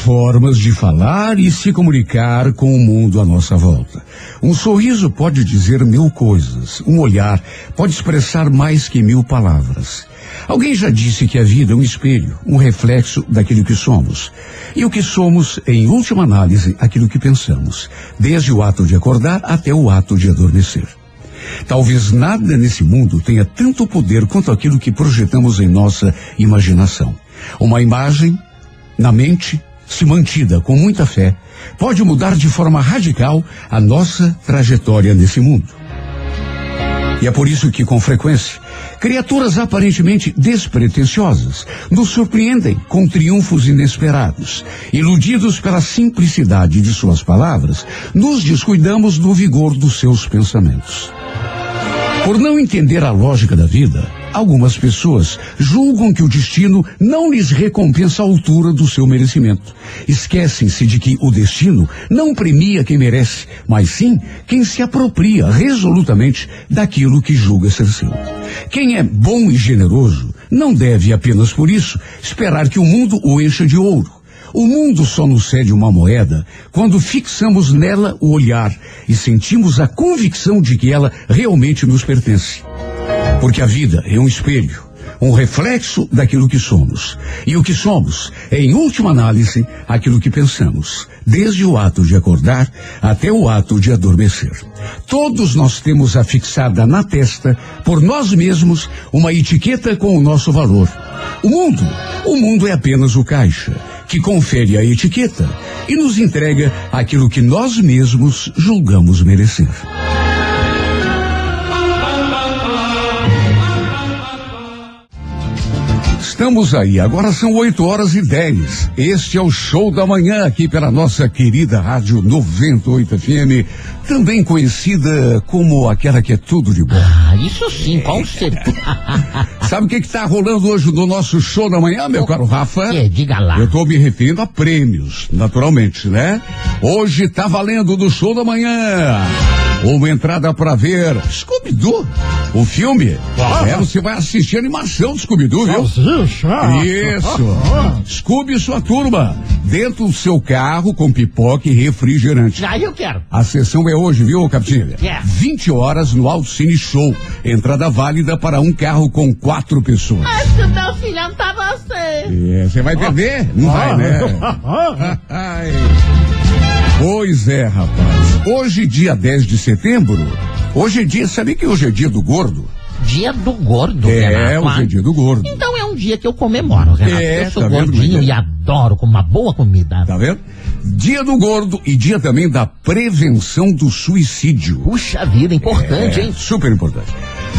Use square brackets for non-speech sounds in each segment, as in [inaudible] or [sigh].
formas de falar e se comunicar com o mundo à nossa volta. Um sorriso pode dizer mil coisas. Um olhar pode expressar mais que mil palavras. Alguém já disse que a vida é um espelho, um reflexo daquilo que somos. E o que somos, em última análise, aquilo que pensamos, desde o ato de acordar até o ato de adormecer. Talvez nada nesse mundo tenha tanto poder quanto aquilo que projetamos em nossa imaginação. Uma imagem na mente, se mantida com muita fé, pode mudar de forma radical a nossa trajetória nesse mundo. E é por isso que, com frequência, criaturas aparentemente despretensiosas nos surpreendem com triunfos inesperados. Iludidos pela simplicidade de suas palavras, nos descuidamos do vigor dos seus pensamentos. Por não entender a lógica da vida, algumas pessoas julgam que o destino não lhes recompensa a altura do seu merecimento. Esquecem-se de que o destino não premia quem merece, mas sim quem se apropria resolutamente daquilo que julga ser seu. Quem é bom e generoso não deve apenas por isso esperar que o mundo o encha de ouro. O mundo só nos cede uma moeda quando fixamos nela o olhar e sentimos a convicção de que ela realmente nos pertence. Porque a vida é um espelho, um reflexo daquilo que somos. E o que somos é, em última análise, aquilo que pensamos, desde o ato de acordar até o ato de adormecer. Todos nós temos afixada na testa, por nós mesmos, uma etiqueta com o nosso valor. O mundo, o mundo é apenas o caixa que confere a etiqueta e nos entrega aquilo que nós mesmos julgamos merecer. Estamos aí, agora são 8 horas e 10. Este é o show da manhã aqui pela nossa querida Rádio 98 FM, também conhecida como aquela que é tudo de bom. Ah, isso sim, com certeza. [laughs] Sabe o que está rolando hoje no nosso show da manhã, meu caro Rafa? Que? Diga lá. Eu estou me referindo a prêmios, naturalmente, né? Hoje tá valendo do show da manhã. Uma entrada para ver Scooby-Doo, o filme. Ah. É, você vai assistir a animação do Scooby-Doo, viu? Salsicha. Isso. [laughs] Scooby e sua turma. Dentro do seu carro com pipoca e refrigerante. Aí eu quero. A sessão é hoje, viu, Capitinha? É. 20 horas no Alcine Show. Entrada válida para um carro com quatro pessoas. Acho que o meu filhão tá você. É, Você vai perder? Não vai, né? [laughs] [laughs] Ai. Pois é, rapaz. Hoje, dia 10 de setembro, hoje é dia, sabe que hoje é dia do gordo? Dia do gordo, É, Renato. hoje é dia do gordo. Então é um dia que eu comemoro, Renato. É, eu sou tá gordinho e adoro com uma boa comida. Tá vendo? Dia do gordo e dia também da prevenção do suicídio. Puxa vida, importante, É, hein? Super importante.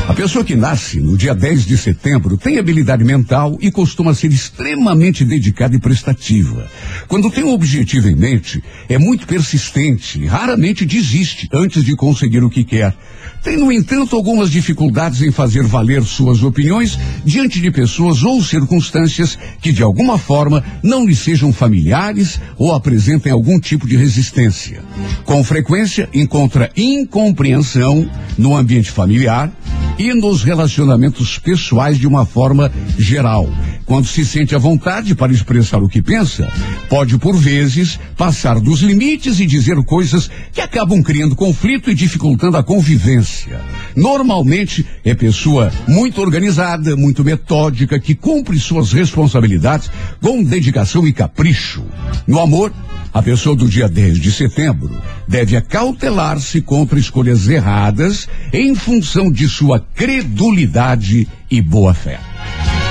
A pessoa que nasce no dia 10 de setembro tem habilidade mental e costuma ser extremamente dedicada e prestativa. Quando tem um objetivo em mente, é muito persistente, raramente desiste antes de conseguir o que quer. Tem, no entanto, algumas dificuldades em fazer valer suas opiniões diante de pessoas ou circunstâncias que, de alguma forma, não lhe sejam familiares ou apresentem algum tipo de resistência. Com frequência, encontra incompreensão no ambiente familiar e nos relacionamentos pessoais de uma forma geral. Quando se sente à vontade para expressar o que pensa, pode, por vezes, passar dos limites e dizer coisas que acabam criando conflito e dificultando a convivência. Normalmente, é pessoa muito organizada, muito metódica, que cumpre suas responsabilidades com dedicação e capricho. No amor, a pessoa do dia 10 de setembro deve acautelar-se contra escolhas erradas em função de sua credulidade e boa fé.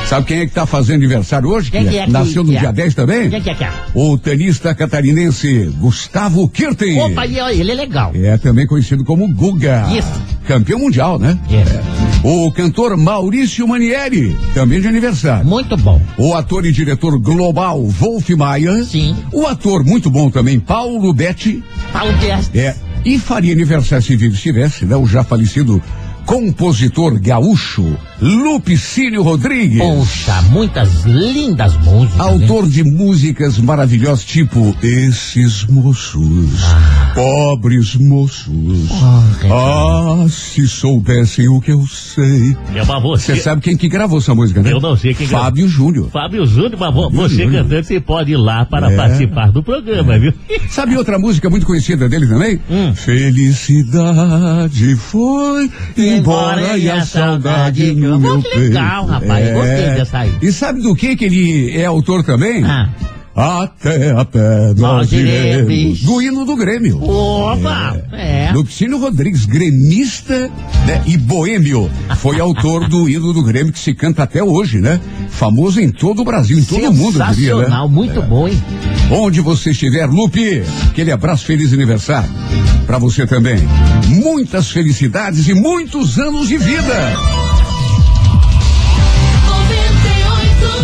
Sabe quem é que está fazendo aniversário hoje? Quem que é que- Nasceu no dia 10 também? Quem que é que é? O tenista catarinense Gustavo Kirten. Opa, ele é legal. É também conhecido como Guga. Isso. Campeão mundial, né? É. O cantor Maurício Manieri, também de aniversário. Muito bom. O ator e diretor global Wolf Maia. Sim. O ator muito bom também Paulo Betti. Paulo Guest. É. E faria aniversário se vivo estivesse, né? O já falecido compositor gaúcho Lupicínio Rodrigues. Poxa, muitas lindas músicas. né? Autor de músicas maravilhosas, tipo Esses Moços, Pobres Moços. Ah, se soubessem o que eu sei. É uma você. Sabe quem que gravou essa música, né? Eu não sei quem gravou. Fábio Júnior. Fábio Júnior, mas Fábio você Júnior. cantando, você pode ir lá para É. participar do programa, viu? [laughs] Sabe outra música muito conhecida dele também? Hum. Felicidade foi embora e a saudade no meu peito. É. legal, rapaz, gostei dessa aí. E sabe do que que ele é autor também? Ah. Até a pedra Nós iremos. Do hino do Grêmio. Opa! É. Lupicínio Rodrigues, gremista né, e boêmio, foi autor do hino do Grêmio que se canta até hoje, né? Famoso em todo o Brasil, em todo o mundo, eu diria, né? Muito bom, hein? Onde você estiver, Lupe, aquele abraço, feliz aniversário. Pra você também. Muitas felicidades e muitos anos de vida.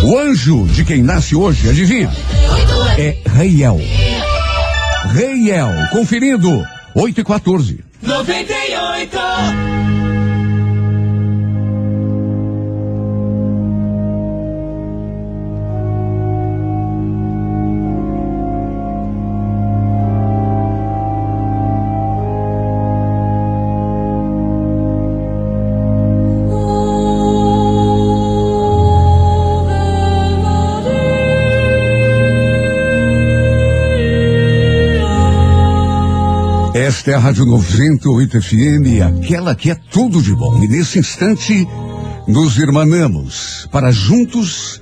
O anjo de quem nasce hoje, adivinha? É Reiel. Reiel, conferindo, 8 e 14. 98. Esta é a Rádio 98 FM, aquela que é tudo de bom. E nesse instante, nos irmanamos para juntos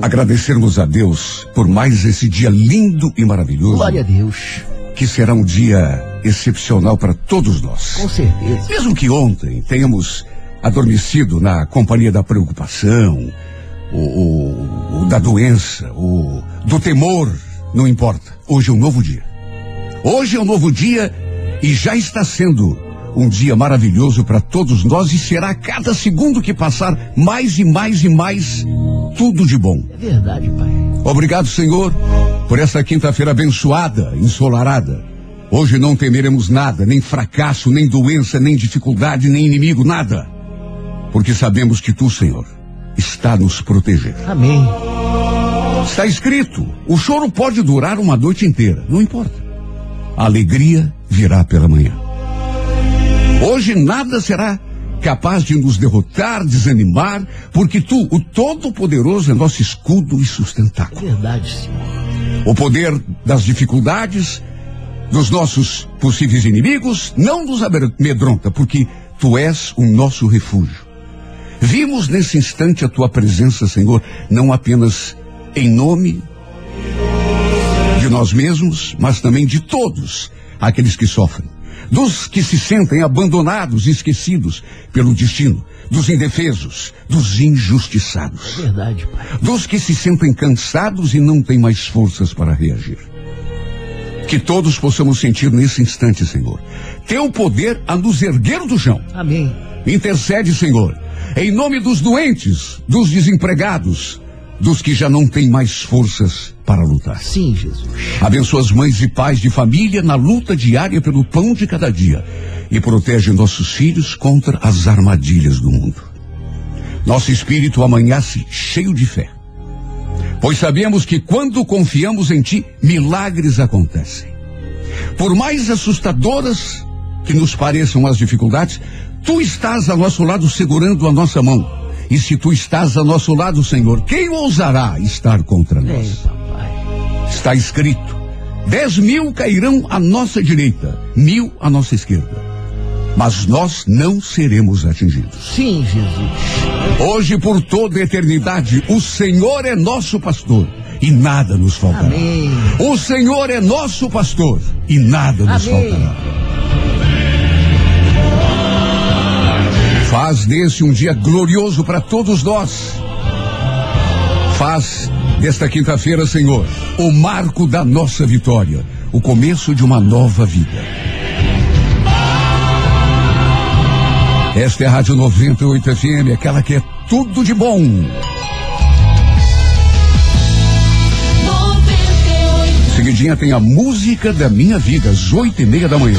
agradecermos a Deus por mais esse dia lindo e maravilhoso, Glória a Deus. que será um dia excepcional para todos nós. Com certeza. Mesmo que ontem tenhamos adormecido na companhia da preocupação, o, o- o da doença, o do temor, não importa. Hoje é um novo dia. Hoje é um novo dia e já está sendo um dia maravilhoso para todos nós e será a cada segundo que passar mais e mais e mais tudo de bom. É verdade, pai. Obrigado, Senhor, por essa quinta-feira abençoada, ensolarada. Hoje não temeremos nada, nem fracasso, nem doença, nem dificuldade, nem inimigo, nada. Porque sabemos que tu, Senhor, está nos proteger. Amém. Está escrito: o choro pode durar uma noite inteira, não importa. A alegria virá pela manhã. Hoje nada será capaz de nos derrotar, desanimar, porque tu, o Todo-Poderoso, é nosso escudo e sustentáculo. verdade, Senhor. O poder das dificuldades, dos nossos possíveis inimigos, não nos amedronta, porque tu és o nosso refúgio. Vimos nesse instante a tua presença, Senhor, não apenas em nome de nós mesmos, mas também de todos aqueles que sofrem. Dos que se sentem abandonados e esquecidos pelo destino, dos indefesos, dos injustiçados É verdade, pai. dos que se sentem cansados e não têm mais forças para reagir. Que todos possamos sentir nesse instante, Senhor, teu poder a nos erguer do chão. Amém. Intercede, Senhor, em nome dos doentes, dos desempregados, dos que já não têm mais forças para lutar. Sim, Jesus. Abençoa as mães e pais de família na luta diária pelo pão de cada dia e protege nossos filhos contra as armadilhas do mundo. Nosso espírito amanhece cheio de fé, pois sabemos que quando confiamos em Ti, milagres acontecem. Por mais assustadoras que nos pareçam as dificuldades, Tu estás a nosso lado segurando a nossa mão. E se Tu estás a nosso lado, Senhor, quem ousará estar contra nós? Papai. Está escrito: dez mil cairão à nossa direita, mil à nossa esquerda. Mas nós não seremos atingidos. Sim, Jesus. Hoje, por toda a eternidade, o Senhor é nosso pastor e nada nos faltará. Amém. O Senhor é nosso pastor e nada nos Amém. faltará. Faz desse um dia glorioso para todos nós. Faz desta quinta-feira, Senhor, o marco da nossa vitória, o começo de uma nova vida. Esta é a Rádio 98 FM, aquela que é tudo de bom. 98 Seguidinha tem a música da minha vida, às oito e meia da manhã.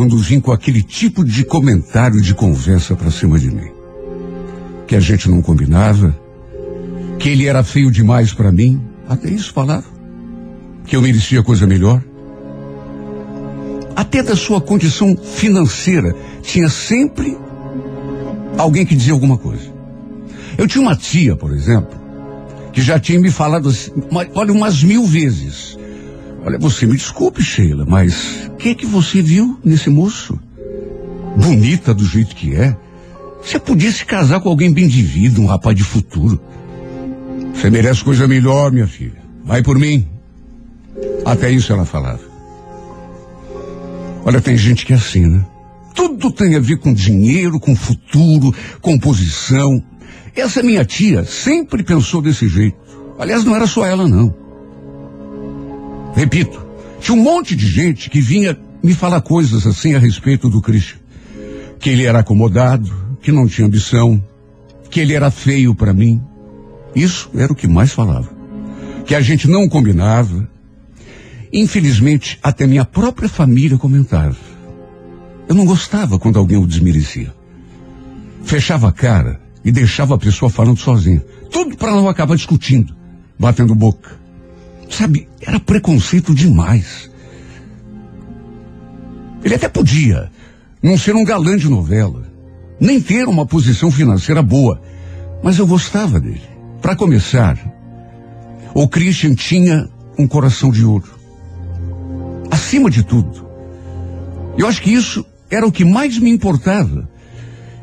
quando vim com aquele tipo de comentário de conversa pra cima de mim. Que a gente não combinava, que ele era feio demais pra mim, até isso falava. Que eu merecia coisa melhor. Até da sua condição financeira tinha sempre alguém que dizia alguma coisa. Eu tinha uma tia, por exemplo, que já tinha me falado assim, olha, umas mil vezes. Olha, você me desculpe, Sheila, mas o que que você viu nesse moço? Bonita do jeito que é. Você podia se casar com alguém bem de vida, um rapaz de futuro. Você merece coisa melhor, minha filha. Vai por mim. Até isso ela falava. Olha, tem gente que é assim, né? Tudo tem a ver com dinheiro, com futuro, com posição. Essa minha tia sempre pensou desse jeito. Aliás, não era só ela, não. Repito, tinha um monte de gente que vinha me falar coisas assim a respeito do Christian. Que ele era acomodado, que não tinha ambição, que ele era feio para mim. Isso era o que mais falava. Que a gente não combinava. Infelizmente, até minha própria família comentava. Eu não gostava quando alguém o desmerecia. Fechava a cara e deixava a pessoa falando sozinha. Tudo para não acabar discutindo, batendo boca. Sabe, era preconceito demais. Ele até podia não ser um galã de novela, nem ter uma posição financeira boa, mas eu gostava dele. Para começar, o Christian tinha um coração de ouro. Acima de tudo. Eu acho que isso era o que mais me importava.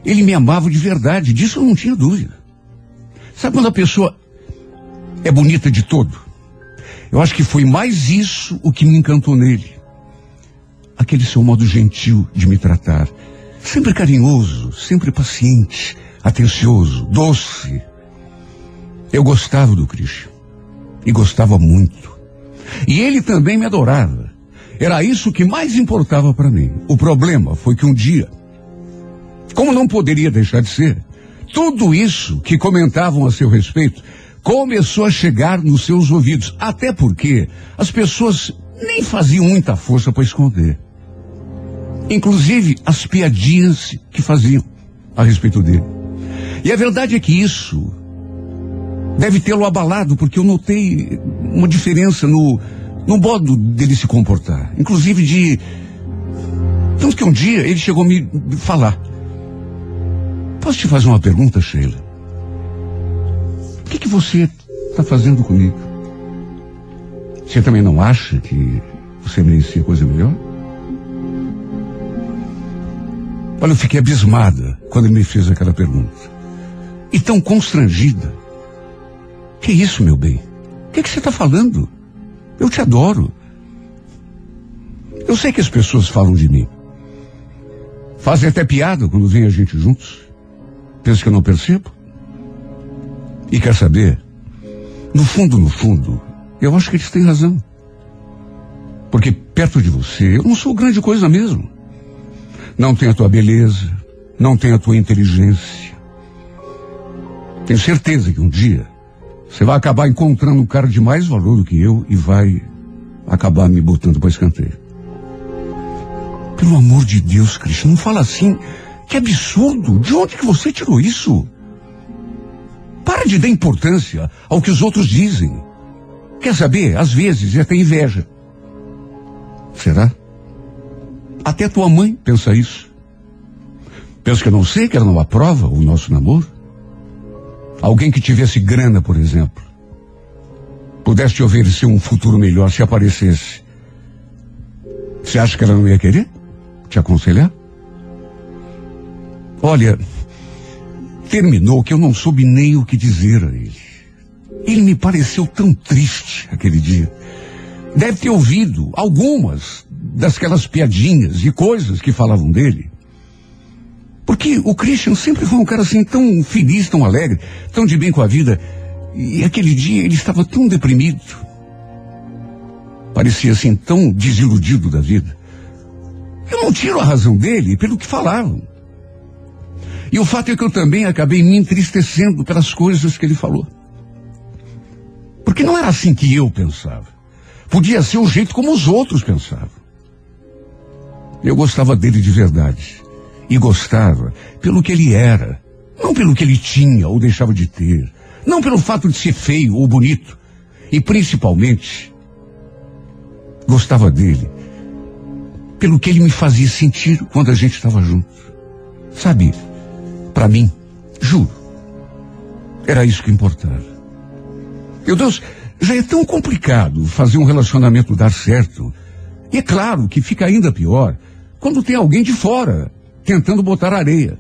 Ele me amava de verdade, disso eu não tinha dúvida. Sabe quando a pessoa é bonita de todo? Eu acho que foi mais isso o que me encantou nele. Aquele seu modo gentil de me tratar. Sempre carinhoso, sempre paciente, atencioso, doce. Eu gostava do Christian. E gostava muito. E ele também me adorava. Era isso que mais importava para mim. O problema foi que um dia, como não poderia deixar de ser, tudo isso que comentavam a seu respeito começou a chegar nos seus ouvidos. Até porque as pessoas nem faziam muita força para esconder. Inclusive as piadinhas que faziam a respeito dele. E a verdade é que isso deve tê-lo abalado, porque eu notei uma diferença no, no modo dele se comportar. Inclusive de. Tanto que um dia ele chegou a me falar. Posso te fazer uma pergunta, Sheila? O que, que você está fazendo comigo? Você também não acha que você merecia coisa melhor? Olha, eu fiquei abismada quando ele me fez aquela pergunta. E tão constrangida. Que isso, meu bem? O que, que você está falando? Eu te adoro. Eu sei que as pessoas falam de mim. Fazem até piada quando vem a gente juntos. Pensa que eu não percebo? E quer saber? No fundo, no fundo, eu acho que eles têm razão. Porque perto de você, eu não sou grande coisa mesmo. Não tenho a tua beleza, não tenho a tua inteligência. Tenho certeza que um dia você vai acabar encontrando um cara de mais valor do que eu e vai acabar me botando para escanteio. Pelo amor de Deus, Cristian, não fala assim. Que absurdo! De onde que você tirou isso? De dar importância ao que os outros dizem. Quer saber? Às vezes é até inveja. Será? Até tua mãe pensa isso. Pensa que eu não sei que ela não aprova o nosso namoro? Alguém que tivesse grana, por exemplo, pudesse te oferecer um futuro melhor se aparecesse. Você acha que ela não ia querer te aconselhar? Olha, terminou que eu não soube nem o que dizer a ele. Ele me pareceu tão triste aquele dia. Deve ter ouvido algumas dasquelas piadinhas e coisas que falavam dele. Porque o Christian sempre foi um cara assim tão feliz, tão alegre, tão de bem com a vida. E aquele dia ele estava tão deprimido. Parecia assim tão desiludido da vida. Eu não tiro a razão dele pelo que falavam. E o fato é que eu também acabei me entristecendo pelas coisas que ele falou. Porque não era assim que eu pensava. Podia ser o jeito como os outros pensavam. Eu gostava dele de verdade. E gostava pelo que ele era. Não pelo que ele tinha ou deixava de ter. Não pelo fato de ser feio ou bonito. E principalmente, gostava dele pelo que ele me fazia sentir quando a gente estava junto. Sabe, para mim, juro, era isso que importava. Meu Deus, já é tão complicado fazer um relacionamento dar certo. E é claro que fica ainda pior quando tem alguém de fora tentando botar areia.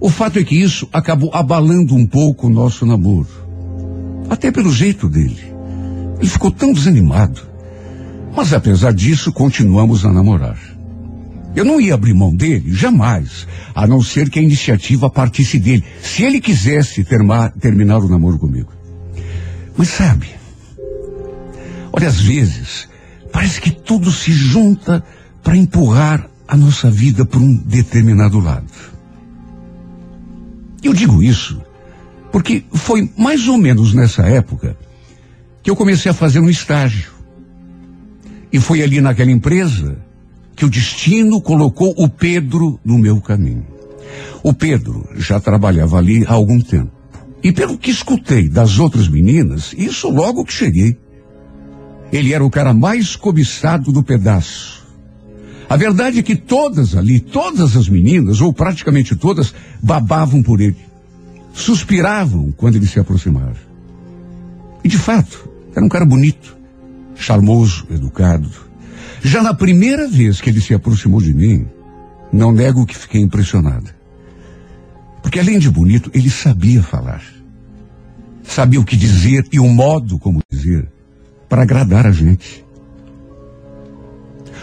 O fato é que isso acabou abalando um pouco o nosso namoro. Até pelo jeito dele. Ele ficou tão desanimado. Mas apesar disso, continuamos a namorar. Eu não ia abrir mão dele, jamais, a não ser que a iniciativa partisse dele, se ele quisesse termar, terminar o namoro comigo. Mas sabe, olha, às vezes, parece que tudo se junta para empurrar a nossa vida por um determinado lado. Eu digo isso porque foi mais ou menos nessa época que eu comecei a fazer um estágio. E foi ali naquela empresa que o destino colocou o Pedro no meu caminho. O Pedro já trabalhava ali há algum tempo. E pelo que escutei das outras meninas, isso logo que cheguei. Ele era o cara mais cobiçado do pedaço. A verdade é que todas ali, todas as meninas, ou praticamente todas, babavam por ele. Suspiravam quando ele se aproximava. E de fato, era um cara bonito charmoso, educado. Já na primeira vez que ele se aproximou de mim, não nego que fiquei impressionada. Porque além de bonito, ele sabia falar. Sabia o que dizer e o modo como dizer para agradar a gente.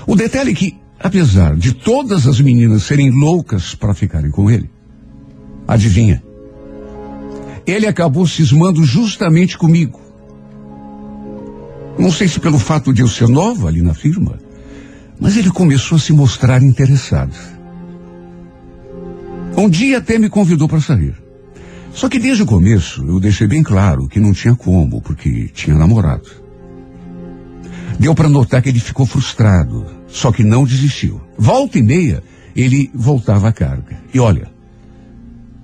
O detalhe é que, apesar de todas as meninas serem loucas para ficarem com ele, adivinha? Ele acabou cismando justamente comigo. Não sei se pelo fato de eu ser nova ali na firma, mas ele começou a se mostrar interessado. Um dia até me convidou para sair. Só que desde o começo eu deixei bem claro que não tinha como, porque tinha namorado. Deu para notar que ele ficou frustrado, só que não desistiu. Volta e meia, ele voltava à carga. E olha,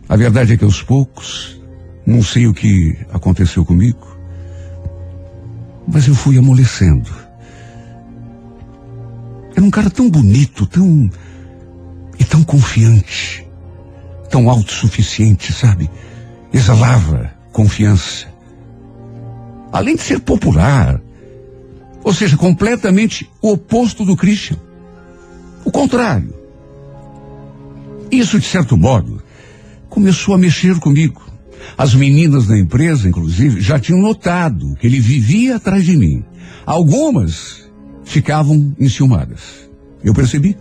a verdade é que aos poucos, não sei o que aconteceu comigo, mas eu fui amolecendo. Era um cara tão bonito, tão. e tão confiante, tão autossuficiente, sabe? Exalava confiança. Além de ser popular, ou seja, completamente o oposto do Christian. O contrário. Isso, de certo modo, começou a mexer comigo. As meninas da empresa, inclusive, já tinham notado que ele vivia atrás de mim. Algumas ficavam enciumadas. Eu percebi.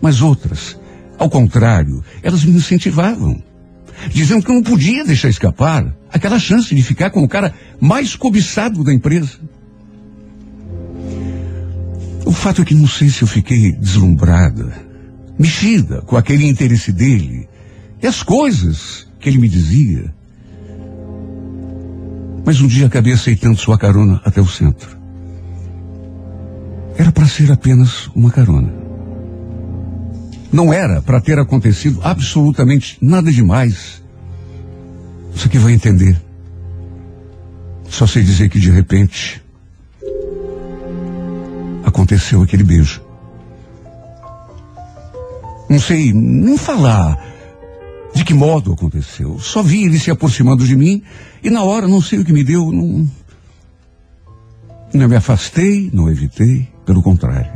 Mas outras, ao contrário, elas me incentivavam. Dizendo que eu não podia deixar escapar aquela chance de ficar com o cara mais cobiçado da empresa. O fato é que não sei se eu fiquei deslumbrada, mexida com aquele interesse dele e as coisas que ele me dizia. Mas um dia acabei aceitando sua carona até o centro. Era para ser apenas uma carona. Não era para ter acontecido absolutamente nada demais. Você que vai entender. Só sei dizer que de repente aconteceu aquele beijo. Não sei nem falar de que modo aconteceu? Só vi ele se aproximando de mim e na hora não sei o que me deu, não. Não me afastei, não evitei, pelo contrário,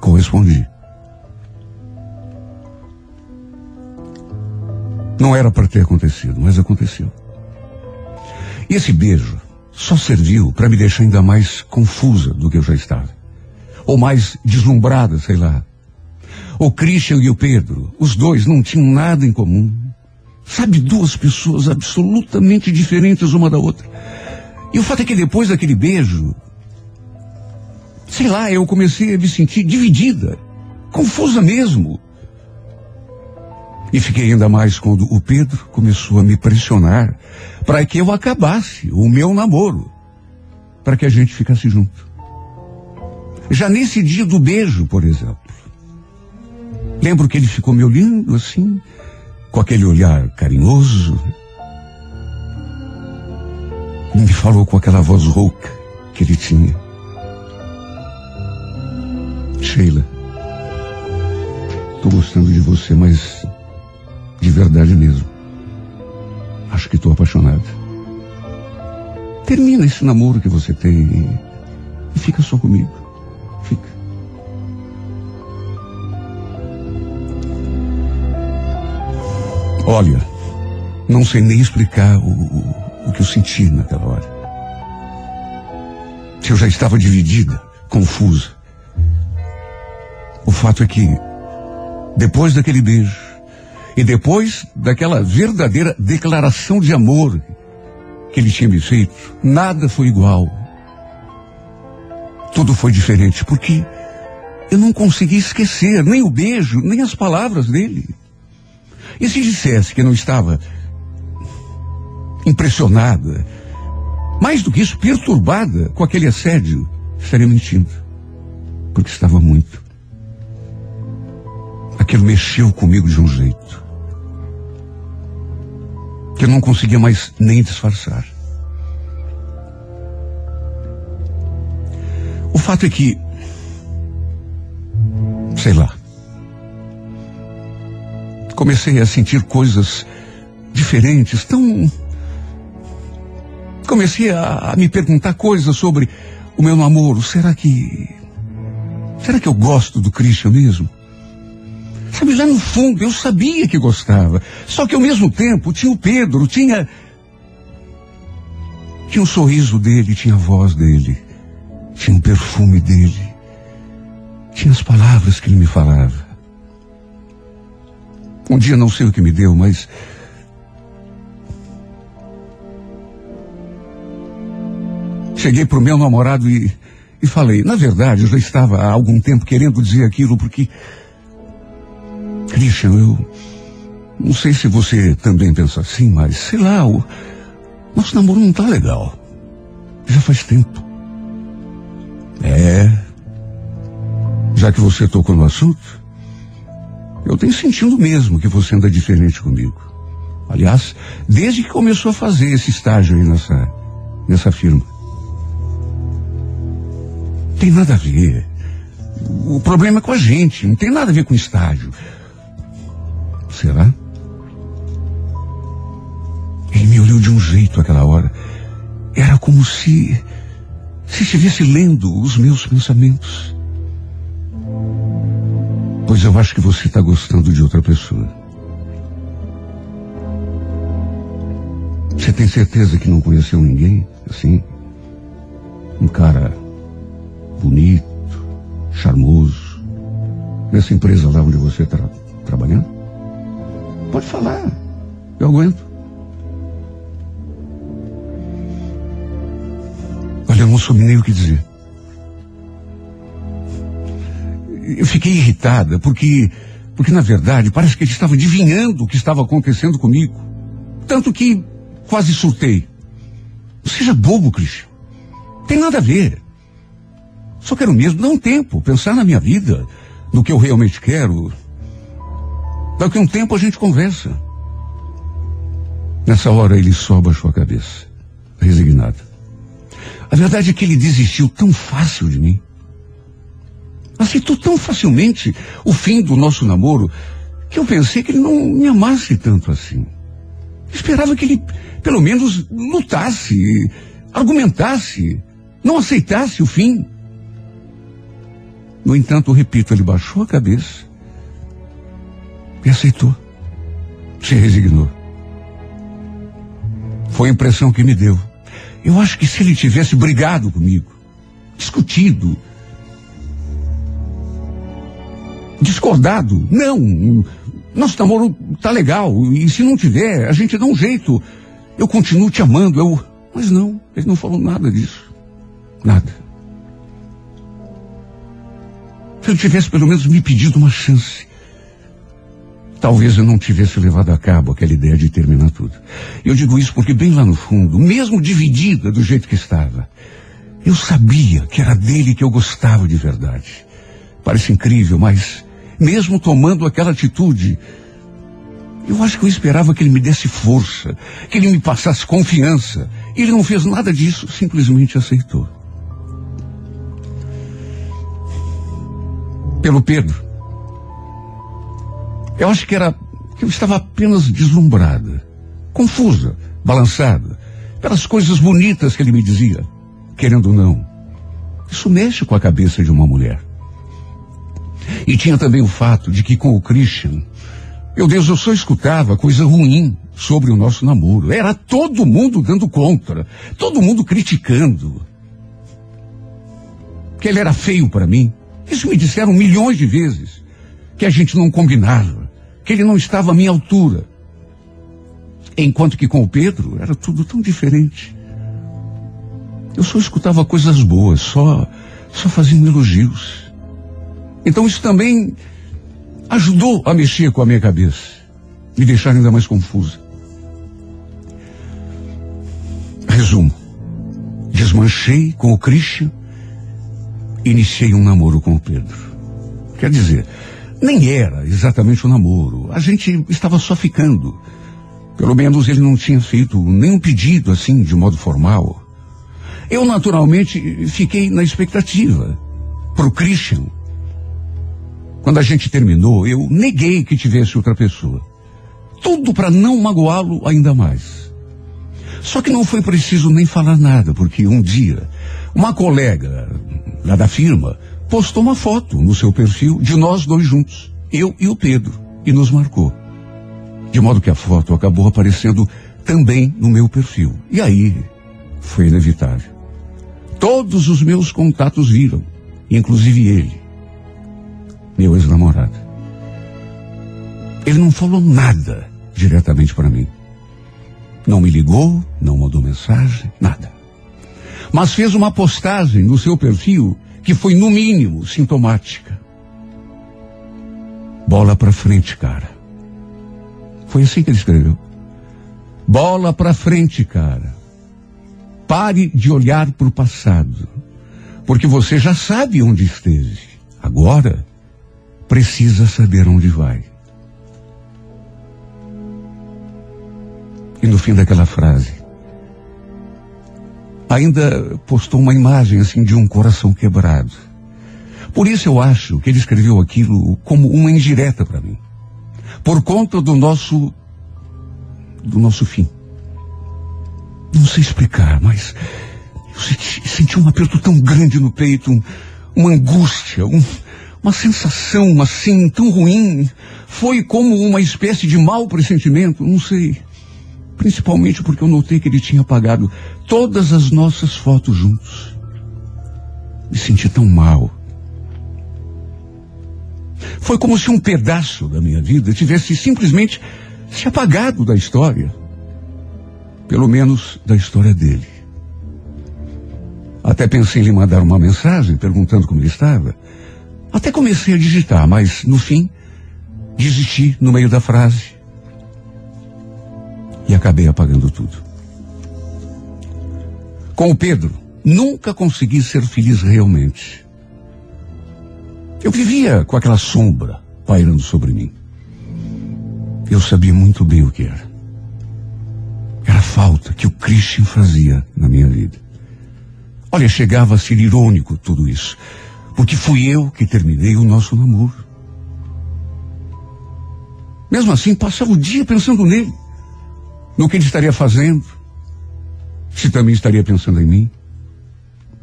correspondi. Não era para ter acontecido, mas aconteceu. E esse beijo só serviu para me deixar ainda mais confusa do que eu já estava. ou mais deslumbrada, sei lá. O Christian e o Pedro, os dois não tinham nada em comum. Sabe, duas pessoas absolutamente diferentes uma da outra. E o fato é que depois daquele beijo, sei lá, eu comecei a me sentir dividida, confusa mesmo. E fiquei ainda mais quando o Pedro começou a me pressionar para que eu acabasse o meu namoro, para que a gente ficasse junto. Já nesse dia do beijo, por exemplo, lembro que ele ficou me olhando assim, com aquele olhar carinhoso, e me falou com aquela voz rouca que ele tinha. Sheila, tô gostando de você, mas de verdade mesmo. Acho que estou apaixonado. Termina esse namoro que você tem e fica só comigo. Fica. Olha, não sei nem explicar o, o, o que eu senti naquela hora. Eu já estava dividida, confusa. O fato é que, depois daquele beijo, e depois daquela verdadeira declaração de amor que ele tinha me feito, nada foi igual. Tudo foi diferente, porque eu não consegui esquecer nem o beijo, nem as palavras dele. E se dissesse que não estava impressionada, mais do que isso, perturbada com aquele assédio, estaria mentindo. Porque estava muito. Aquilo mexeu comigo de um jeito que eu não conseguia mais nem disfarçar. O fato é que, sei lá, comecei a sentir coisas diferentes, tão. Comecei a, a me perguntar coisas sobre o meu namoro. Será que. Será que eu gosto do Christian mesmo? Sabe, lá no fundo eu sabia que gostava. Só que ao mesmo tempo tinha o Pedro, tinha. Tinha o sorriso dele, tinha a voz dele, tinha o perfume dele, tinha as palavras que ele me falava. Um dia não sei o que me deu, mas. Cheguei pro meu namorado e, e falei, na verdade, eu já estava há algum tempo querendo dizer aquilo porque Christian, eu não sei se você também pensa assim, mas sei lá, o nosso namoro não tá legal. Já faz tempo. É. Já que você tocou no assunto, eu tenho sentido mesmo que você anda diferente comigo. Aliás, desde que começou a fazer esse estágio aí nessa, nessa firma. Tem nada a ver. O problema é com a gente, não tem nada a ver com estágio. Será? Ele me olhou de um jeito aquela hora. Era como se. se estivesse lendo os meus pensamentos. Pois eu acho que você está gostando de outra pessoa. Você tem certeza que não conheceu ninguém assim? Um cara bonito, charmoso, nessa empresa lá onde você está trabalhando? Pode falar. Eu aguento. Olha, eu não soube nem o que dizer. Eu fiquei irritada porque, porque na verdade parece que ele estava adivinhando o que estava acontecendo comigo. Tanto que quase surtei. Não seja bobo, Cristian. Tem nada a ver. Só quero mesmo dar um tempo, pensar na minha vida, no que eu realmente quero, Daqui a um tempo a gente conversa. Nessa hora ele só abaixou a cabeça, resignado. A verdade é que ele desistiu tão fácil de mim. Aceitou tão facilmente o fim do nosso namoro que eu pensei que ele não me amasse tanto assim. Esperava que ele, pelo menos, lutasse, argumentasse, não aceitasse o fim. No entanto, repito, ele baixou a cabeça e aceitou. Se resignou. Foi a impressão que me deu. Eu acho que se ele tivesse brigado comigo, discutido, discordado. Não, nosso namoro tá legal. E se não tiver, a gente dá um jeito. Eu continuo te amando. Eu... Mas não, ele não falou nada disso. Nada. Se ele tivesse pelo menos me pedido uma chance, talvez eu não tivesse levado a cabo aquela ideia de terminar tudo. Eu digo isso porque bem lá no fundo, mesmo dividida do jeito que estava, eu sabia que era dele que eu gostava de verdade. Parece incrível, mas mesmo tomando aquela atitude, eu acho que eu esperava que ele me desse força, que ele me passasse confiança. Ele não fez nada disso, simplesmente aceitou. Pelo Pedro. Eu acho que era que eu estava apenas deslumbrada, confusa, balançada, pelas coisas bonitas que ele me dizia, querendo ou não. Isso mexe com a cabeça de uma mulher. E tinha também o fato de que com o Christian, meu Deus, eu só escutava coisa ruim sobre o nosso namoro. Era todo mundo dando contra, todo mundo criticando. Que ele era feio para mim. Isso me disseram milhões de vezes. Que a gente não combinava, que ele não estava à minha altura. Enquanto que com o Pedro era tudo tão diferente. Eu só escutava coisas boas, só, só fazendo elogios. Então isso também ajudou a mexer com a minha cabeça, me deixar ainda mais confusa. Resumo. Desmanchei com o Christian, iniciei um namoro com o Pedro. Quer dizer, nem era exatamente um namoro. A gente estava só ficando. Pelo menos ele não tinha feito nenhum pedido assim, de modo formal. Eu naturalmente fiquei na expectativa. Pro Christian. Quando a gente terminou, eu neguei que tivesse outra pessoa. Tudo para não magoá-lo ainda mais. Só que não foi preciso nem falar nada, porque um dia, uma colega lá da firma postou uma foto no seu perfil de nós dois juntos, eu e o Pedro, e nos marcou. De modo que a foto acabou aparecendo também no meu perfil. E aí, foi inevitável. Todos os meus contatos viram, inclusive ele, meu ex-namorado. Ele não falou nada diretamente para mim. Não me ligou, não mandou mensagem, nada. Mas fez uma postagem no seu perfil que foi, no mínimo, sintomática. Bola pra frente, cara. Foi assim que ele escreveu. Bola pra frente, cara. Pare de olhar para o passado. Porque você já sabe onde esteve. Agora, precisa saber onde vai. E no fim daquela frase, ainda postou uma imagem assim de um coração quebrado. Por isso eu acho que ele escreveu aquilo como uma indireta para mim. Por conta do nosso do nosso fim. Não sei explicar, mas eu senti, senti um aperto tão grande no peito, um, uma angústia, um, uma sensação assim tão ruim. Foi como uma espécie de mau pressentimento, não sei. Principalmente porque eu notei que ele tinha apagado todas as nossas fotos juntos. Me senti tão mal. Foi como se um pedaço da minha vida tivesse simplesmente se apagado da história. Pelo menos da história dele. Até pensei em lhe mandar uma mensagem perguntando como ele estava. Até comecei a digitar, mas no fim desisti no meio da frase e acabei apagando tudo. Com o Pedro, nunca consegui ser feliz realmente. Eu vivia com aquela sombra pairando sobre mim. Eu sabia muito bem o que era. Era a falta que o Christian fazia na minha vida. Olha, chegava a ser irônico tudo isso. Porque fui eu que terminei o nosso namoro. Mesmo assim, passava o dia pensando nele. No que ele estaria fazendo. Se também estaria pensando em mim.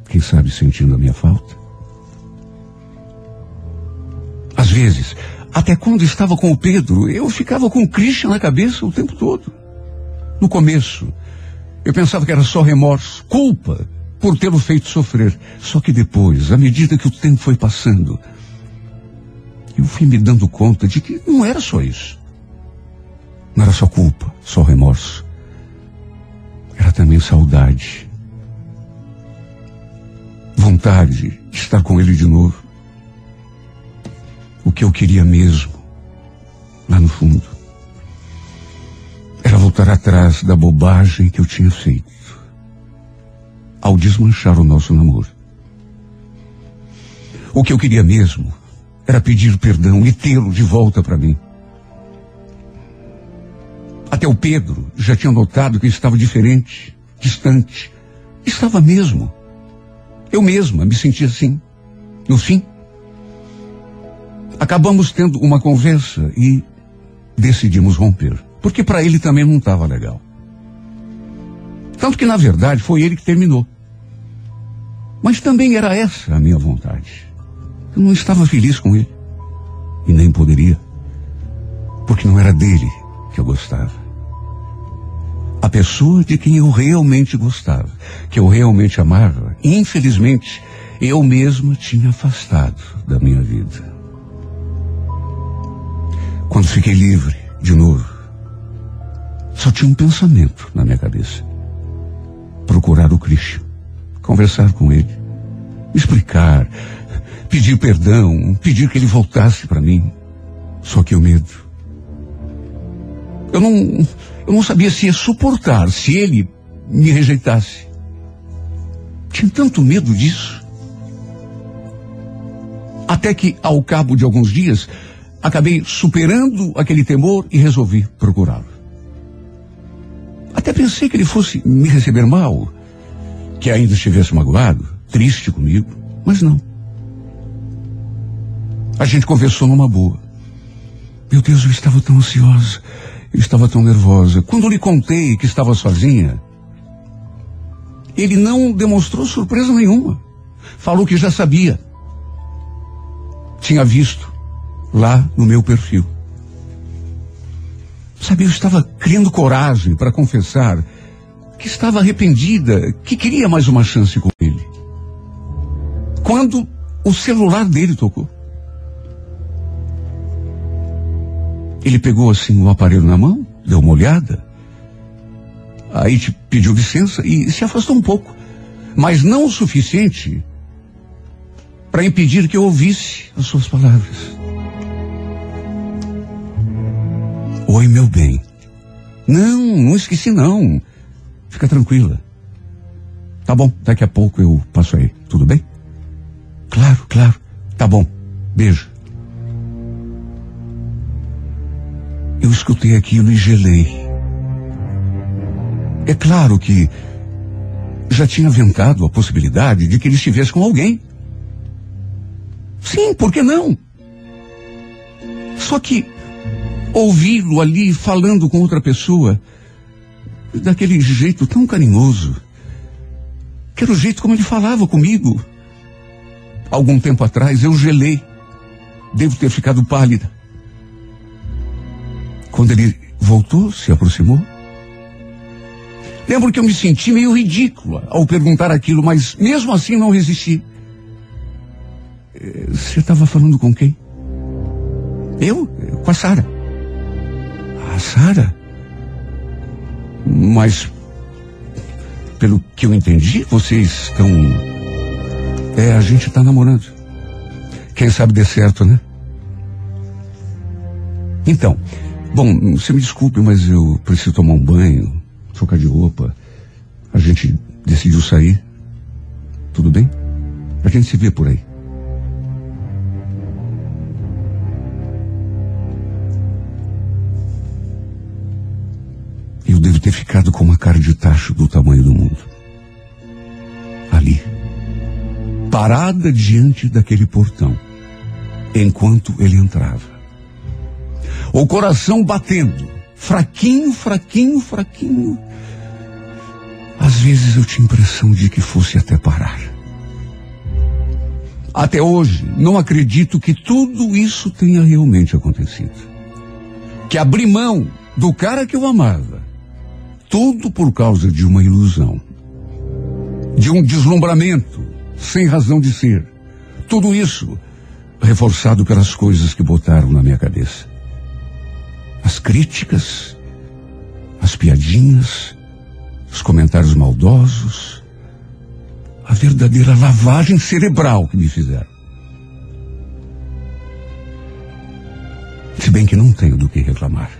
Quem sabe sentindo a minha falta. Às vezes, até quando estava com o Pedro, eu ficava com o Christian na cabeça o tempo todo. No começo, eu pensava que era só remorso, culpa por tê-lo feito sofrer. Só que depois, à medida que o tempo foi passando, eu fui me dando conta de que não era só isso. Não era só culpa, só remorso. Era também saudade. Vontade de estar com ele de novo. O que eu queria mesmo, lá no fundo, era voltar atrás da bobagem que eu tinha feito ao desmanchar o nosso namoro. O que eu queria mesmo era pedir perdão e tê-lo de volta para mim. Até o Pedro já tinha notado que eu estava diferente, distante. Estava mesmo. Eu mesma me sentia assim. No fim, acabamos tendo uma conversa e decidimos romper. Porque para ele também não estava legal. Tanto que, na verdade, foi ele que terminou. Mas também era essa a minha vontade. Eu não estava feliz com ele. E nem poderia. Porque não era dele que eu gostava. A pessoa de quem eu realmente gostava, que eu realmente amava, infelizmente, eu mesmo tinha afastado da minha vida. Quando fiquei livre, de novo, só tinha um pensamento na minha cabeça. Procurar o Cristo, conversar com ele, explicar, pedir perdão, pedir que ele voltasse para mim. Só que o medo. Eu não, eu não sabia se ia suportar, se ele me rejeitasse. Tinha tanto medo disso. Até que, ao cabo de alguns dias, acabei superando aquele temor e resolvi procurá-lo. Até pensei que ele fosse me receber mal, que ainda estivesse magoado, triste comigo, mas não. A gente conversou numa boa. Meu Deus, eu estava tão ansiosa, estava tão nervosa. Quando lhe contei que estava sozinha, ele não demonstrou surpresa nenhuma. Falou que já sabia. Tinha visto lá no meu perfil. Sabe, eu estava criando coragem para confessar que estava arrependida, que queria mais uma chance com ele. Quando o celular dele tocou. Ele pegou assim o aparelho na mão, deu uma olhada, aí te pediu licença e se afastou um pouco, mas não o suficiente para impedir que eu ouvisse as suas palavras. Oi, meu bem. Não, não esqueci não. Fica tranquila. Tá bom, daqui a pouco eu passo aí. Tudo bem? Claro, claro. Tá bom. Beijo. Eu escutei aquilo e gelei. É claro que já tinha ventado a possibilidade de que ele estivesse com alguém. Sim, por que não? Só que ouvi-lo ali falando com outra pessoa, daquele jeito tão carinhoso, que era o jeito como ele falava comigo. Algum tempo atrás eu gelei, devo ter ficado pálida. Quando ele voltou, se aproximou. Lembro que eu me senti meio ridícula ao perguntar aquilo, mas mesmo assim não resisti. Eh, Você estava falando com quem? Eu? Com a Sara. A Sara? Mas, pelo que eu entendi, vocês estão. É, a gente está namorando. Quem sabe dê certo, né? Então, bom, você me desculpe, mas eu preciso tomar um banho, trocar de roupa. A gente decidiu sair. Tudo bem? A gente se vê por aí. Eu devo ter ficado com uma cara de tacho do tamanho do mundo. Ali. Parada diante daquele portão. Enquanto ele entrava. O coração batendo. Fraquinho, fraquinho, fraquinho. Às vezes eu tinha impressão de que fosse até parar. Até hoje, não acredito que tudo isso tenha realmente acontecido. Que abri mão do cara que eu amava. Tudo por causa de uma ilusão. De um deslumbramento sem razão de ser. Tudo isso reforçado pelas coisas que botaram na minha cabeça. As críticas, as piadinhas, os comentários maldosos, a verdadeira lavagem cerebral que me fizeram. Se bem que não tenho do que reclamar.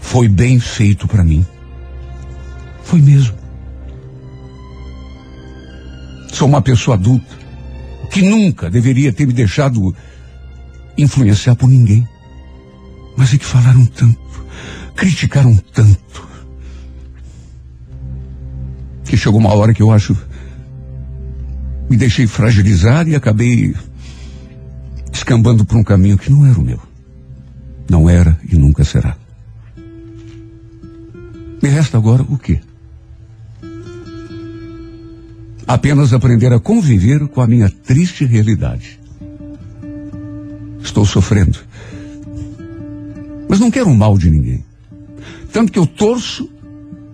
Foi bem feito para mim. Foi mesmo. Sou uma pessoa adulta que nunca deveria ter me deixado influenciar por ninguém. Mas é que falaram tanto, criticaram tanto, que chegou uma hora que eu acho me deixei fragilizar e acabei escambando por um caminho que não era o meu. Não era e nunca será. Me resta agora o quê? Apenas aprender a conviver com a minha triste realidade. Estou sofrendo. Mas não quero o mal de ninguém. Tanto que eu torço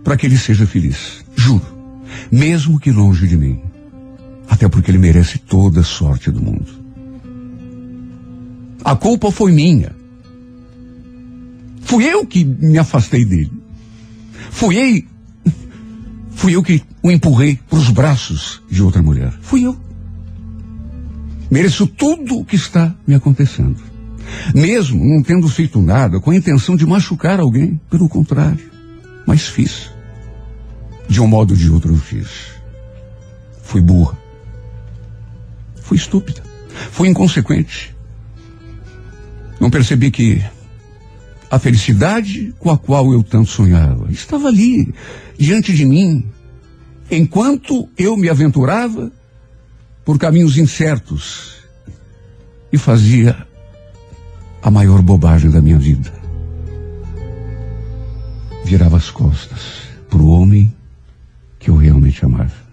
para que ele seja feliz. Juro. Mesmo que longe de mim. Até porque ele merece toda a sorte do mundo. A culpa foi minha. Fui eu que me afastei dele. Fui eu, fui eu que o empurrei para os braços de outra mulher. Fui eu. Mereço tudo o que está me acontecendo. Mesmo não tendo feito nada com a intenção de machucar alguém, pelo contrário. Mas fiz. De um modo ou de outro eu fiz. Fui burra. Fui estúpida. Fui inconsequente. Não percebi que a felicidade com a qual eu tanto sonhava estava ali, diante de mim, enquanto eu me aventurava por caminhos incertos e fazia a maior bobagem da minha vida. Virava as costas para o homem que eu realmente amava.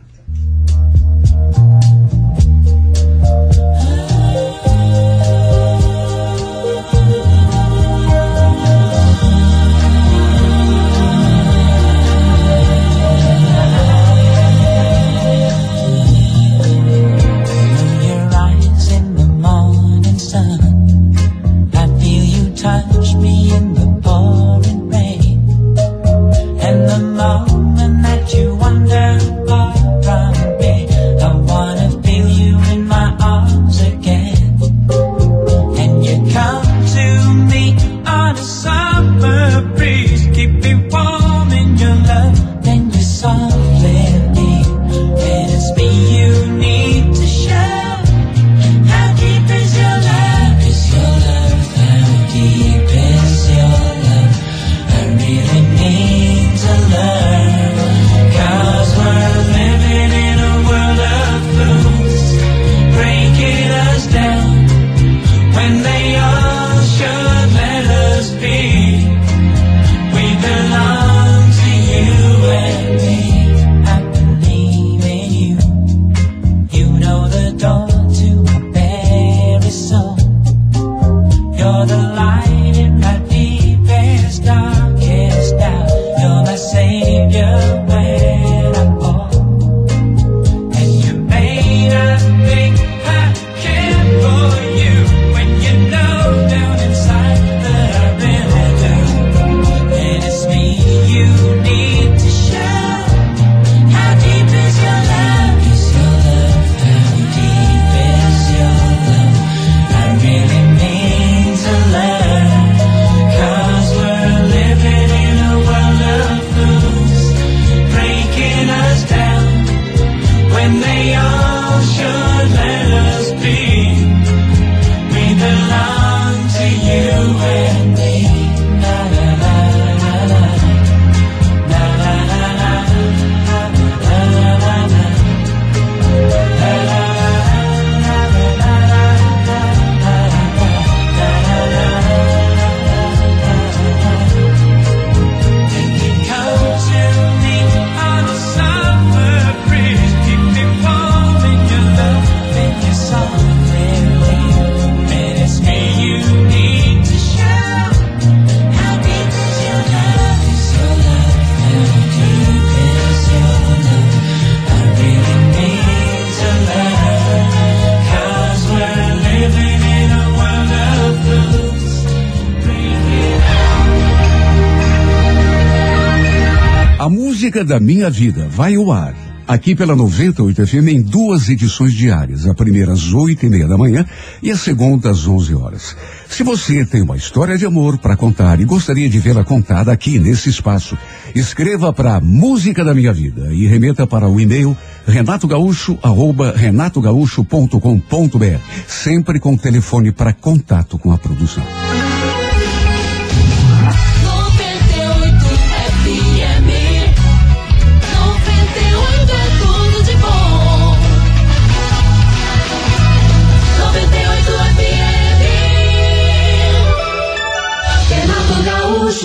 Da Minha Vida vai ao ar. Aqui pela 98 FM em duas edições diárias. A primeira às oito e meia da manhã e a segunda às onze horas. Se você tem uma história de amor para contar e gostaria de vê-la contada aqui nesse espaço, escreva para Música da Minha Vida e remeta para o e-mail renatogaúcho arroba renatogaúcho.com.br sempre com telefone para contato com a produção.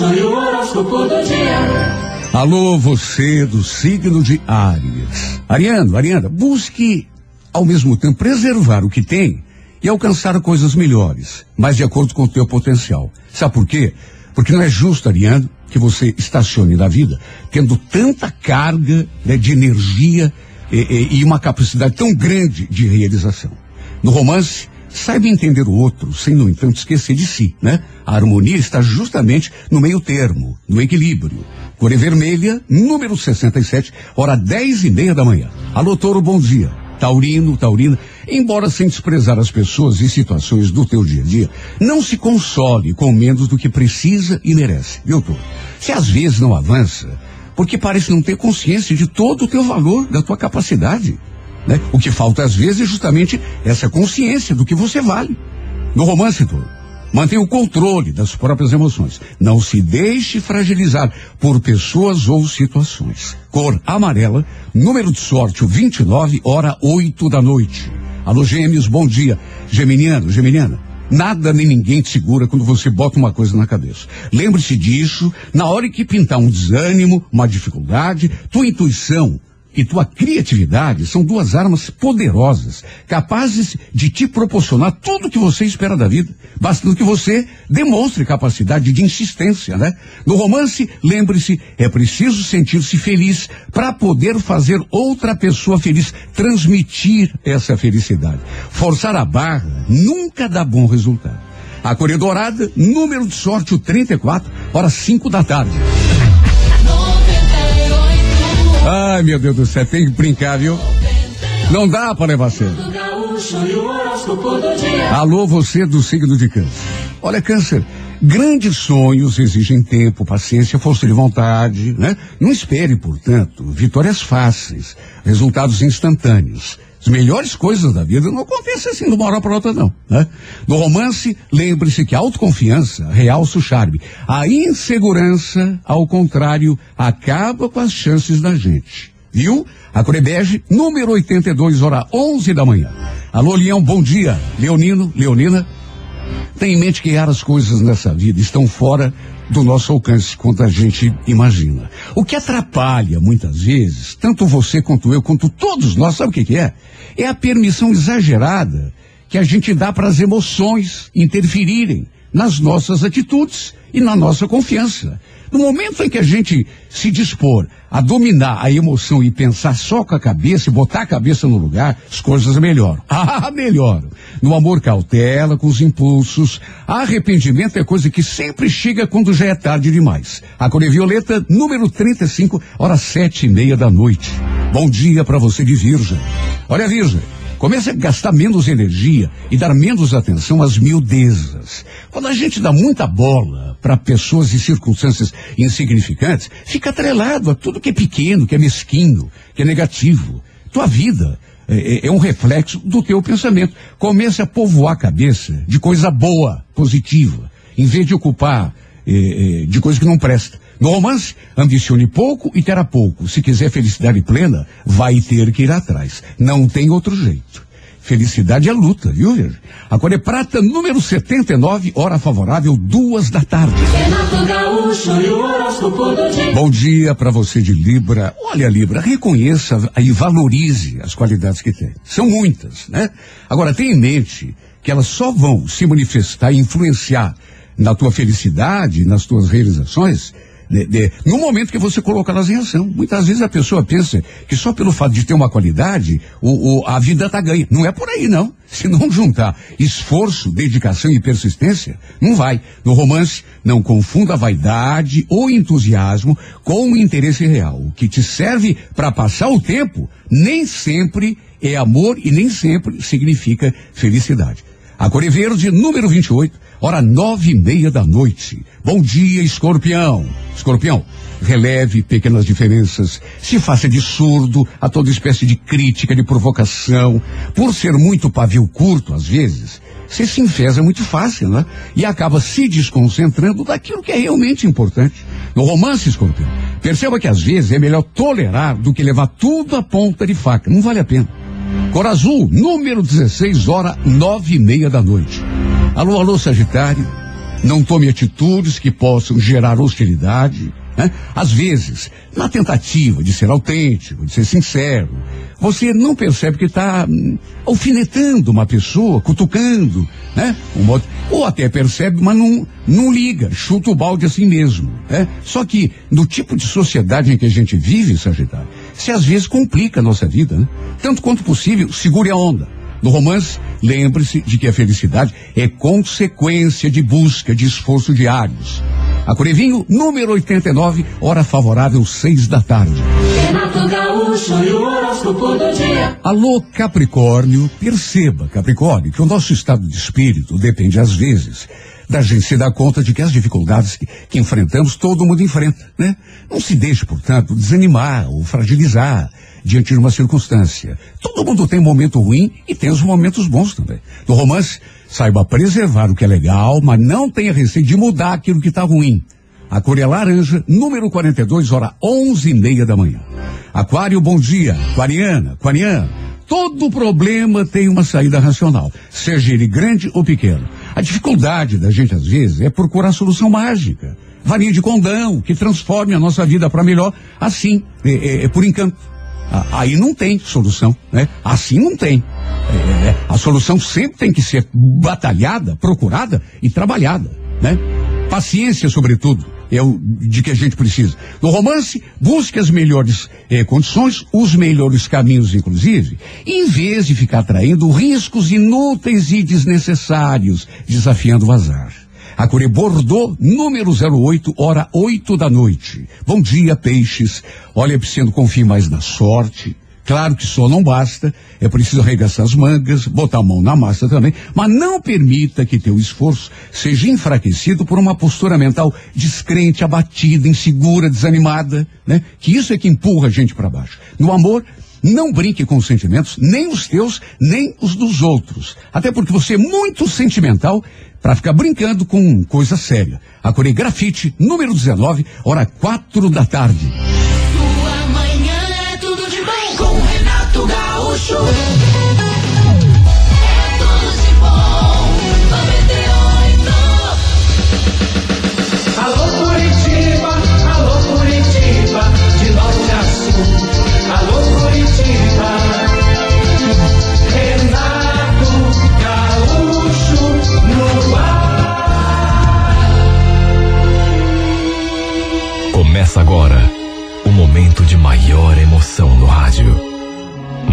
Horóscopo do dia. Alô, você do signo de Áries. Ariano, Ariana, busque ao mesmo tempo preservar o que tem e alcançar coisas melhores, mas de acordo com o teu potencial. Sabe por quê? Porque não é justo, Ariano, que você estacione na vida tendo tanta carga né, de energia e, e- e uma capacidade tão grande de realização. No romance, saiba entender o outro, sem, no entanto, esquecer de si, né? A harmonia está justamente no meio termo, no equilíbrio. Cor vermelha, número 67, hora dez e meia da manhã. Alô, Toro, bom dia. Taurino, Taurina, embora sem desprezar as pessoas e situações do teu dia a dia, não se console com menos do que precisa e merece, viu, Toro? Se às vezes não avança, porque parece não ter consciência de todo o teu valor, da tua capacidade. Né? O que falta às vezes é justamente essa consciência do que você vale. No romance todo, mantenha o controle das próprias emoções. Não se deixe fragilizar por pessoas ou situações. Cor amarela, número de sorte o 29, hora 8 da noite. Alô, gêmeos, bom dia. Geminiano, geminiana. Nada nem ninguém te segura quando você bota uma coisa na cabeça. Lembre-se disso na hora que pintar um desânimo, uma dificuldade, tua intuição e tua criatividade são duas armas poderosas, capazes de te proporcionar tudo o que você espera da vida, bastando que você demonstre capacidade de insistência, né? No romance, lembre-se, é preciso sentir-se feliz para poder fazer outra pessoa feliz, transmitir essa felicidade. Forçar a barra nunca dá bom resultado. A Coreia Dourada, número de sorte o 34, horas 5 da tarde. 98 Ai, meu Deus do céu, tem que brincar, viu? Não dá para levar a sério. Gaúcho o horóscopo do dia. Alô, você do signo de câncer. Olha, câncer, grandes sonhos exigem tempo, paciência, força de vontade, né? Não espere, portanto, vitórias fáceis, resultados instantâneos. As melhores coisas da vida não acontecem assim de uma hora para outra, não. Né? No romance, lembre-se que a autoconfiança realça o charme. A insegurança, ao contrário, acaba com as chances da gente. Viu? A Corebege, número 82, hora 11 da manhã. Alô, Leão, bom dia. Leonino, Leonina, Tenha em mente que as coisas nessa vida estão fora do nosso alcance quanto a gente imagina. O que atrapalha muitas vezes, tanto você quanto eu, quanto todos nós, sabe o que, que é? É a permissão exagerada que a gente dá para as emoções interferirem nas nossas atitudes e na nossa confiança. No momento em que a gente se dispor a dominar a emoção e pensar só com a cabeça e botar a cabeça no lugar, as coisas melhoram. [laughs] Ah, melhoram. No amor, cautela com os impulsos. Arrependimento é coisa que sempre chega quando já é tarde demais. A Cor Violeta, número 35, horas sete e meia da noite. Bom dia para você de Virgem. Olha, Virgem. Comece a gastar menos energia e dar menos atenção às miudezas. Quando a gente dá muita bola para pessoas e circunstâncias insignificantes, fica atrelado a tudo que é pequeno, que é mesquinho, que é negativo. Tua vida é, é- é um reflexo do teu pensamento. Comece a povoar a cabeça de coisa boa, positiva, em vez de ocupar eh, eh, de coisa que não presta. No romance, ambicione pouco e terá pouco. Se quiser felicidade plena, vai ter que ir atrás. Não tem outro jeito. Felicidade é luta, viu, Virgem? Agora é prata número 79, hora favorável, duas da tarde. Bom dia para você de Libra. Olha, Libra, reconheça e valorize as qualidades que tem. São muitas, né? Agora, tenha em mente que elas só vão se manifestar e influenciar na tua felicidade, nas tuas realizações, de- de- no momento que você coloca elas em ação. Muitas vezes a pessoa pensa que só pelo fato de ter uma qualidade, o, o- a vida tá ganha. Não é por aí, não. [laughs] Se não juntar esforço, dedicação e persistência, não vai. No romance, não confunda vaidade ou entusiasmo com o interesse real. O que te serve para passar o tempo nem sempre é amor e nem sempre significa felicidade. A Cor Verde, número 28, hora nove e meia da noite. Bom dia, escorpião. Escorpião, releve pequenas diferenças, se faça de surdo a toda espécie de crítica, de provocação. Por ser muito pavio curto, às vezes, você se enfesa muito fácil, né? E acaba se desconcentrando daquilo que é realmente importante. No romance, escorpião, perceba que às vezes é melhor tolerar do que levar tudo à ponta de faca. Não vale a pena. Cor Azul, número 16, hora nove e meia da noite. Alô, alô, Sagitário. Não tome atitudes que possam gerar hostilidade. Né? Às vezes, na tentativa de ser autêntico, de ser sincero, você não percebe que está hum, alfinetando uma pessoa, cutucando, né? Um modo- ou até percebe, mas não, não liga, chuta o balde assim mesmo. Né? Só que no tipo de sociedade em que a gente vive, Sagitário, se às vezes complica a nossa vida, né? Tanto quanto possível, segure a onda. No romance, lembre-se de que a felicidade é consequência de busca, de esforço diários. A Corevinho, número 89, hora favorável, seis da tarde. Renato Gaúcho e o horóscopo do dia. Alô, Capricórnio, perceba, Capricórnio, que o nosso estado de espírito depende, às vezes, da gente se dar conta de que as dificuldades que, que enfrentamos, todo mundo enfrenta, né? Não se deixe, portanto, desanimar ou fragilizar diante de uma circunstância. Todo mundo tem momento ruim e tem os momentos bons também. No romance, saiba preservar o que é legal, mas não tenha receio de mudar aquilo que está ruim. A cor é laranja, número 42, hora onze e meia da manhã. Aquário, bom dia. Aquariana, aquariano. Todo problema tem uma saída racional, seja ele grande ou pequeno. A dificuldade da gente, às vezes, é procurar solução mágica. Varinha de condão, que transforme a nossa vida para melhor, assim, é, é- é por encanto. Aí não tem solução, né? Assim não tem. É, a solução sempre tem que ser batalhada, procurada e trabalhada, né? Paciência, sobretudo, é o de que a gente precisa. No romance, busque as melhores eh, condições, os melhores caminhos, inclusive, em vez de ficar traindo riscos inúteis e desnecessários, desafiando o azar. A Cure Bordeaux, número 08, hora 8 da noite. Bom dia, peixes. Olha, precisando confie mais na sorte. Claro que só não basta, é preciso arregaçar as mangas, botar a mão na massa também, mas não permita que teu esforço seja enfraquecido por uma postura mental descrente, abatida, insegura, desanimada, né? Que isso é que empurra a gente para baixo. No amor, não brinque com os sentimentos, nem os teus, nem os dos outros. Até porque você é muito sentimental para ficar brincando com coisa séria. A Grafite, número 19, hora quatro da tarde. Gaúcho. É tudo de bom. 98. Alô Curitiba, alô Curitiba, de norte a sul. Alô Curitiba, Renato Gaúcho no ar. Começa agora o momento de maior emoção no rádio.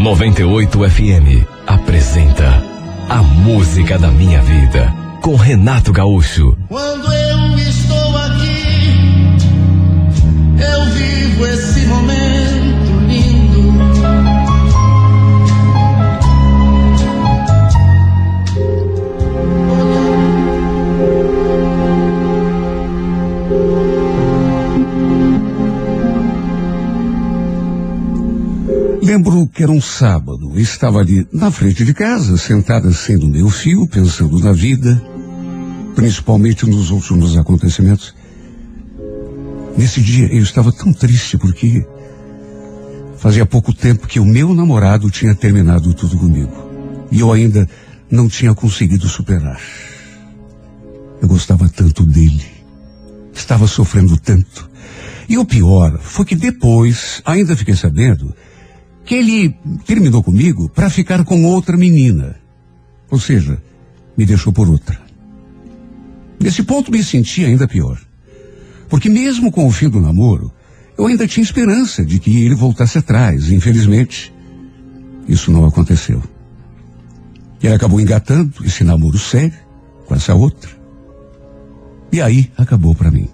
98 FM apresenta A Música da Minha Vida com Renato Gaúcho. Quando eu estou aqui, eu vivo Lembro que era um sábado, estava ali na frente de casa, sentada sendo meu fio, pensando na vida, principalmente nos últimos acontecimentos. Nesse dia eu estava tão triste porque fazia pouco tempo que o meu namorado tinha terminado tudo comigo. E eu ainda não tinha conseguido superar. Eu gostava tanto dele. Estava sofrendo tanto. E o pior foi que depois ainda fiquei sabendo que ele terminou comigo para ficar com outra menina. Ou seja, me deixou por outra. Nesse ponto me senti ainda pior. Porque mesmo com o fim do namoro, eu ainda tinha esperança de que ele voltasse atrás. Infelizmente, isso não aconteceu. Ele acabou engatando esse namoro sério com essa outra. E aí acabou para mim.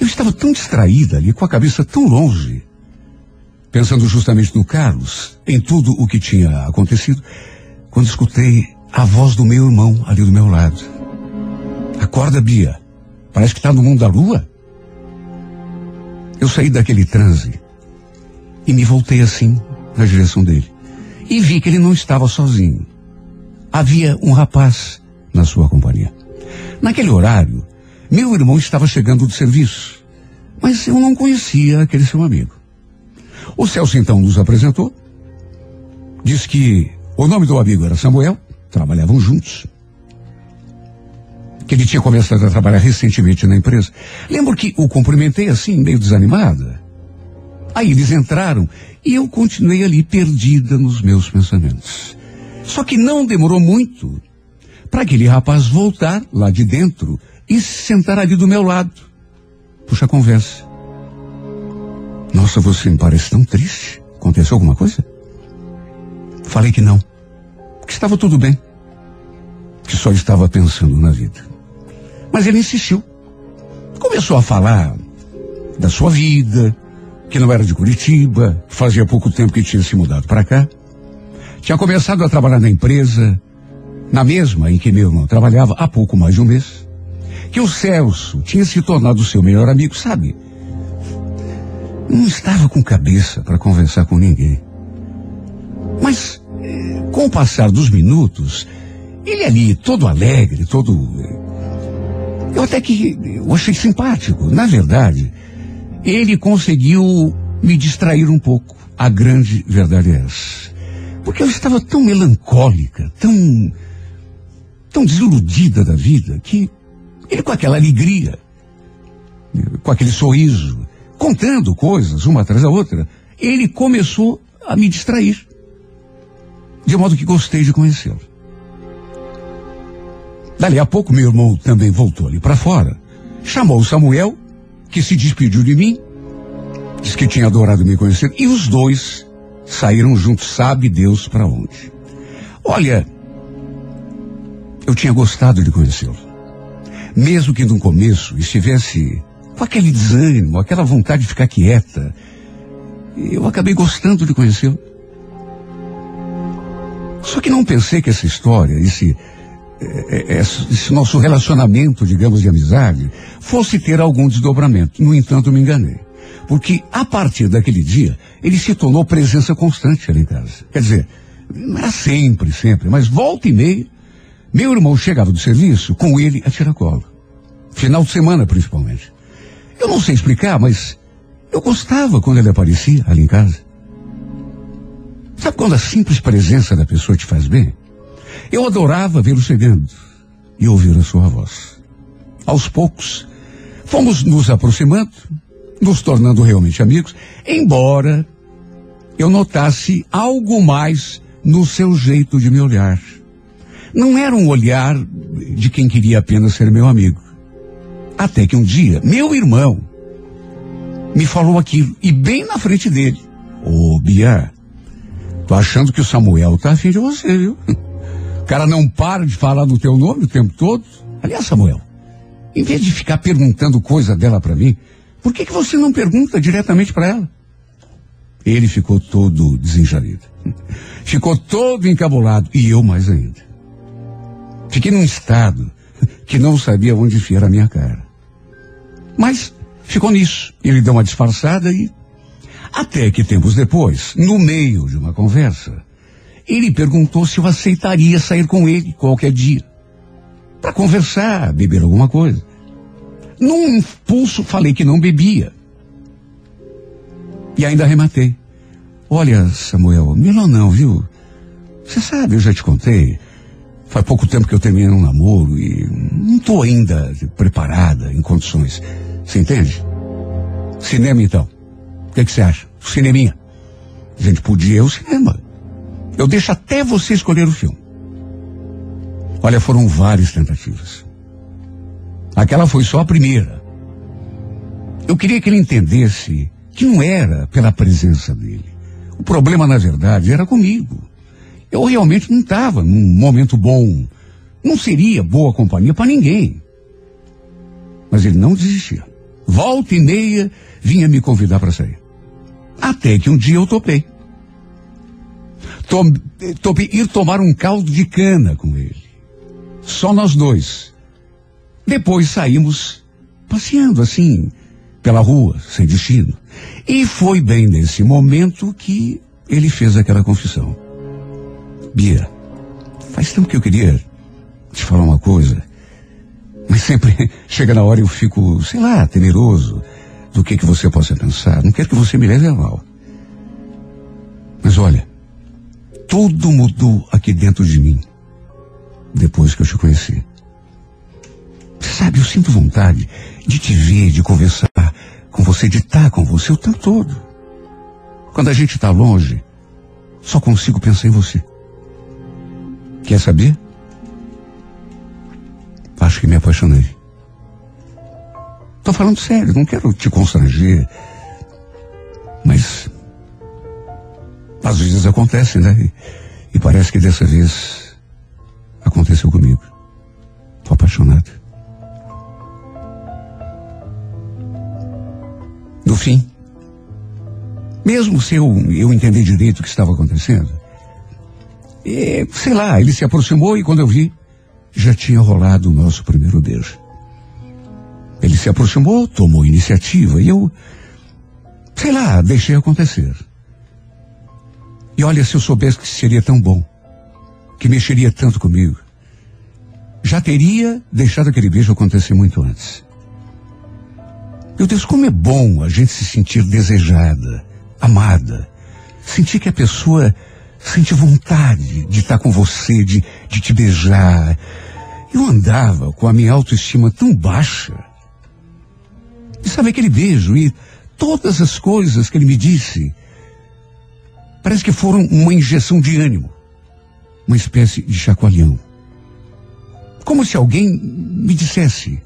Eu estava tão distraída ali, com a cabeça tão longe, pensando justamente no Carlos, em tudo o que tinha acontecido, quando escutei a voz do meu irmão ali do meu lado. Acorda, Bia. Parece que está no mundo da lua. Eu saí daquele transe e me voltei assim na direção dele. E vi que ele não estava sozinho. Havia um rapaz na sua companhia. Naquele horário, meu irmão estava chegando do serviço, mas eu não conhecia aquele seu amigo. O Celso então nos apresentou, disse que o nome do amigo era Samuel, trabalhavam juntos, que ele tinha começado a trabalhar recentemente na empresa. Lembro que o cumprimentei assim, meio desanimada. Aí eles entraram e eu continuei ali perdida nos meus pensamentos. Só que não demorou muito para aquele rapaz voltar lá de dentro e se sentar ali do meu lado. Puxa a conversa. Nossa, você me parece tão triste. Aconteceu alguma coisa? Falei que não. Que estava tudo bem. Que só estava pensando na vida. Mas ele insistiu. Começou a falar da sua vida, que não era de Curitiba, fazia pouco tempo que tinha se mudado para cá. Tinha começado a trabalhar na empresa, na mesma em que meu irmão trabalhava há pouco mais de um mês. Que o Celso tinha se tornado seu melhor amigo, sabe? Não estava com cabeça para conversar com ninguém. Mas, eh, com o passar dos minutos, ele ali, todo alegre, todo. eh, Eu até que eu achei simpático. Na verdade, ele conseguiu me distrair um pouco. A grande verdade é essa. Porque eu estava tão melancólica, tão. tão desiludida da vida, que ele com aquela alegria, com aquele sorriso, contando coisas uma atrás da outra, ele começou a me distrair. De modo que gostei de conhecê-lo. Dali a pouco, meu irmão também voltou ali para fora. Chamou Samuel, que se despediu de mim, disse que tinha adorado me conhecer, e os dois saíram juntos, sabe Deus para onde. Olha, eu tinha gostado de conhecê-lo. Mesmo que no começo estivesse com aquele desânimo, aquela vontade de ficar quieta, eu acabei gostando de conhecê-lo. Só que não pensei que essa história, esse, eh, eh, esse nosso relacionamento, digamos, de amizade, fosse ter algum desdobramento. No entanto, me enganei. Porque a partir daquele dia, ele se tornou presença constante ali em casa. Quer dizer, não era sempre, sempre, mas volta e meia, meu irmão chegava do serviço com ele a tiracolo. Final de semana, principalmente. Eu não sei explicar, mas eu gostava quando ele aparecia ali em casa. Sabe quando a simples presença da pessoa te faz bem? Eu adorava vê-lo chegando e ouvir a sua voz. Aos poucos, fomos nos aproximando, nos tornando realmente amigos, embora eu notasse algo mais no seu jeito de me olhar. Não era um olhar de quem queria apenas ser meu amigo. Até que um dia, meu irmão me falou aquilo, e bem na frente dele. Ô, Bia, tô achando que o Samuel tá afim de você, viu? [laughs] O cara não para de falar no teu nome o tempo todo. Aliás, Samuel, em vez de ficar perguntando coisa dela para mim, por que, que você não pergunta diretamente para ela? Ele ficou todo desenjarido. [laughs] Ficou todo encabulado, e eu mais ainda. Fiquei num estado que não sabia onde enfiar a minha cara. Mas ficou nisso. Ele deu uma disfarçada e. Até que tempos depois, no meio de uma conversa, ele perguntou se eu aceitaria sair com ele qualquer dia. Para conversar, beber alguma coisa. Num impulso, falei que não bebia. E ainda arrematei. Olha, Samuel, melhor não, viu? Você sabe, eu já te contei. Faz pouco tempo que eu terminei um namoro e não estou ainda preparada, em condições. Você entende? Cinema, então. O que, você acha? Cineminha. A gente podia ir ao cinema. Eu deixo até você escolher o filme. Olha, foram várias tentativas. Aquela foi só a primeira. Eu queria que ele entendesse que não era pela presença dele. O problema, na verdade, era comigo. Eu realmente não estava num momento bom. Não seria boa companhia para ninguém. Mas ele não desistia. Volta e meia vinha me convidar para sair. Até que um dia eu topei. Tom, topei ir tomar um caldo de cana com ele. Só nós dois. Depois saímos passeando assim, pela rua, sem destino. E foi bem nesse momento que ele fez aquela confissão. Bia, faz tempo que eu queria te falar uma coisa, mas sempre [laughs] chega na hora e eu fico, sei lá, temeroso do que que você possa pensar. Não quero que você me leve a mal. Mas olha, tudo mudou aqui dentro de mim depois que eu te conheci. Sabe, eu sinto vontade de te ver, de conversar com você, de estar com você o tempo todo. Quando a gente está longe, só consigo pensar em você. Quer saber? Acho que me apaixonei. Tô falando sério, não quero te constranger. Mas. Às vezes acontece, né? E, e parece que dessa vez aconteceu comigo. Tô apaixonado. No fim, mesmo se eu, eu entender direito o que estava acontecendo, é, sei lá, ele se aproximou e quando eu vi, já tinha rolado o nosso primeiro beijo. Ele se aproximou, tomou iniciativa e eu, sei lá, deixei acontecer. E olha, se eu soubesse que seria tão bom, que mexeria tanto comigo, já teria deixado aquele beijo acontecer muito antes. Meu Deus, como é bom a gente se sentir desejada, amada, sentir que a pessoa sente vontade de estar com você, de, de te beijar. Eu andava com a minha autoestima tão baixa. E sabe aquele beijo e todas as coisas que ele me disse, parece que foram uma injeção de ânimo, uma espécie de chacoalhão. Como se alguém me dissesse,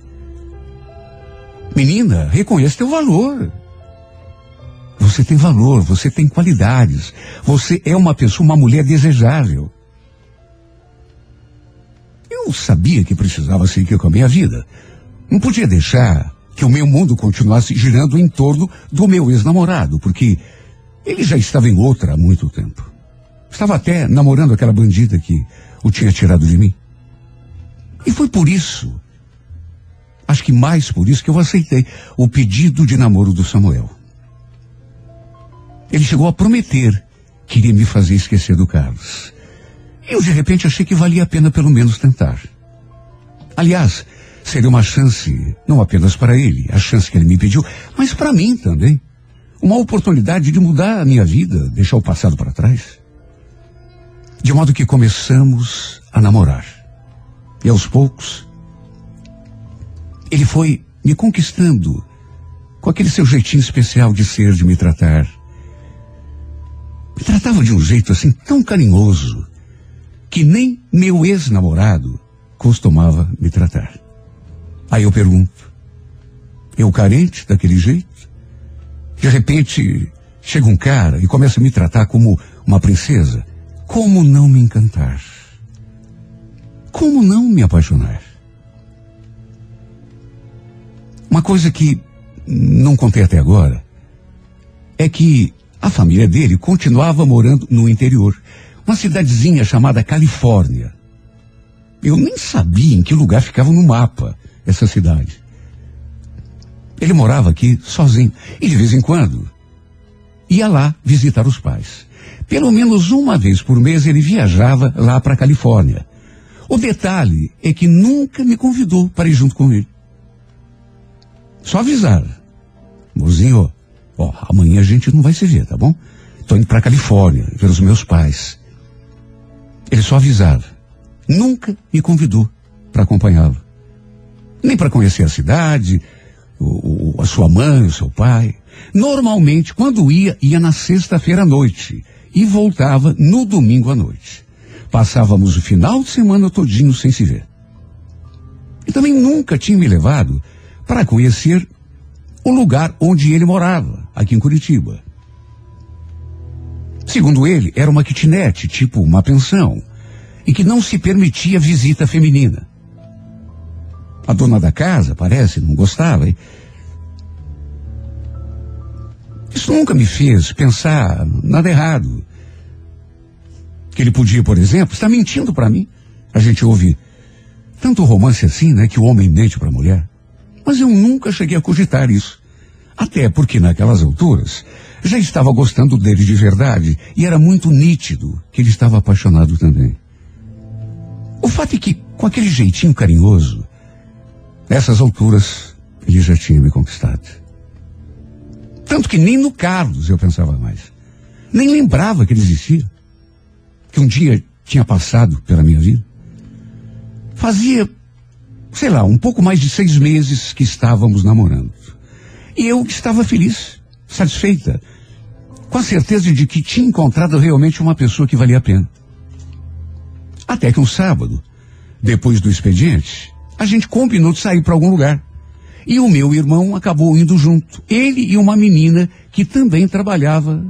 menina, reconheça teu valor. Você tem valor, você tem qualidades. Você é uma pessoa, uma mulher desejável. Eu sabia que precisava seguir com a minha vida. Não podia deixar que o meu mundo continuasse girando em torno do meu ex-namorado, porque ele já estava em outra há muito tempo. Estava até namorando aquela bandida que o tinha tirado de mim. E foi por isso, acho que mais por isso, que eu aceitei o pedido de namoro do Samuel. Ele chegou a prometer que iria me fazer esquecer do Carlos. Eu, de repente, achei que valia a pena pelo menos tentar. Aliás, seria uma chance, não apenas para ele, a chance que ele me pediu, mas para mim também. Uma oportunidade de mudar a minha vida, deixar o passado para trás. De modo que começamos a namorar. E aos poucos, ele foi me conquistando com aquele seu jeitinho especial de ser, de me tratar. Me tratava de um jeito assim tão carinhoso que nem meu ex-namorado costumava me tratar. Aí eu pergunto, eu carente daquele jeito? De repente chega um cara e começa a me tratar como uma princesa. Como não me encantar? Como não me apaixonar? Uma coisa que não contei até agora é que a família dele continuava morando no interior, uma cidadezinha chamada Califórnia. Eu nem sabia em que lugar ficava no mapa essa cidade. Ele morava aqui sozinho e de vez em quando ia lá visitar os pais. Pelo menos uma vez por mês ele viajava lá para a Califórnia. O detalhe é que nunca me convidou para ir junto com ele. Só avisar. Mozinho, ó, amanhã a gente não vai se ver, tá bom? Tô indo pra Califórnia, ver os meus pais. Ele só avisava. Nunca me convidou para acompanhá-lo. Nem para conhecer a cidade, o, o, a sua mãe, o seu pai. Normalmente, quando ia, ia na sexta-feira à noite e voltava no domingo à noite. Passávamos o final de semana todinho sem se ver. E também nunca tinha me levado para conhecer o lugar onde ele morava, aqui em Curitiba. Segundo ele, era uma kitnet, tipo uma pensão, em que não se permitia visita feminina. A dona da casa, parece, não gostava. E... Isso nunca me fez pensar nada errado. Que ele podia, por exemplo, estar mentindo para mim. A gente ouve tanto romance assim, né, que o homem mente para a mulher. Mas eu nunca cheguei a cogitar isso. Até porque naquelas alturas já estava gostando dele de verdade e era muito nítido que ele estava apaixonado também. O fato é que, com aquele jeitinho carinhoso, nessas alturas, ele já tinha me conquistado. Tanto que nem no Carlos eu pensava mais. Nem lembrava que ele existia. Que um dia tinha passado pela minha vida. Fazia, sei lá, um pouco mais de seis meses que estávamos namorando. E eu estava feliz, satisfeita, com a certeza de que tinha encontrado realmente uma pessoa que valia a pena. Até que um sábado, depois do expediente, a gente combinou de sair para algum lugar. E o meu irmão acabou indo junto. Ele e uma menina que também trabalhava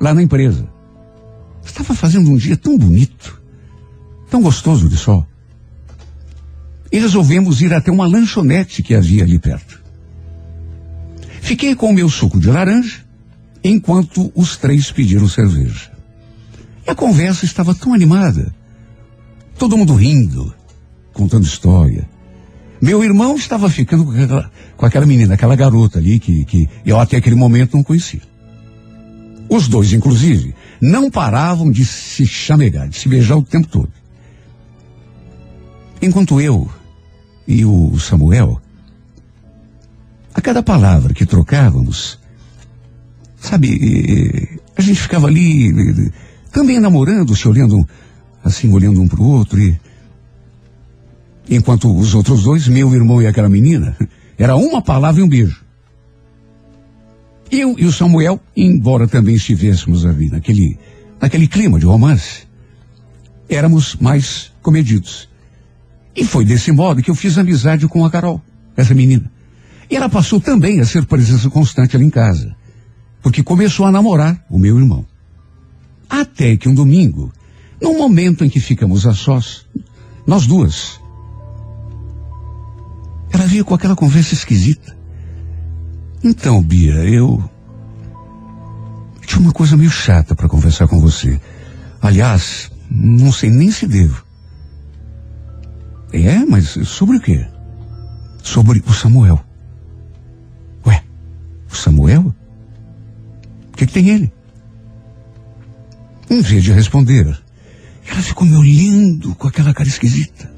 lá na empresa. Estava fazendo um dia tão bonito, tão gostoso de sol. E resolvemos ir até uma lanchonete que havia ali perto. Fiquei com o meu suco de laranja, enquanto os três pediram cerveja. E a conversa estava tão animada. Todo mundo rindo, contando história. Meu irmão estava ficando com aquela, com aquela menina, aquela garota ali que, que eu até aquele momento não conhecia. Os dois, inclusive, não paravam de se chamegar, de se beijar o tempo todo. Enquanto eu e o Samuel, a cada palavra que trocávamos, sabe, a gente ficava ali também namorando, se olhando assim, olhando um para o outro e enquanto os outros dois, meu irmão e aquela menina, era uma palavra e um beijo. Eu e o Samuel, embora também estivéssemos ali naquele, naquele clima de romance, éramos mais comedidos. E foi desse modo que eu fiz amizade com a Carol, essa menina. E ela passou também a ser presença constante ali em casa, porque começou a namorar o meu irmão. Até que um domingo, no momento em que ficamos a sós, nós duas, ela veio com aquela conversa esquisita. Então, Bia, eu tinha uma coisa meio chata para conversar com você. Aliás, não sei nem se devo. É, mas sobre o quê? Sobre o Samuel. Samuel? O que, que tem ele? Em vez de responder, ela ficou me olhando com aquela cara esquisita.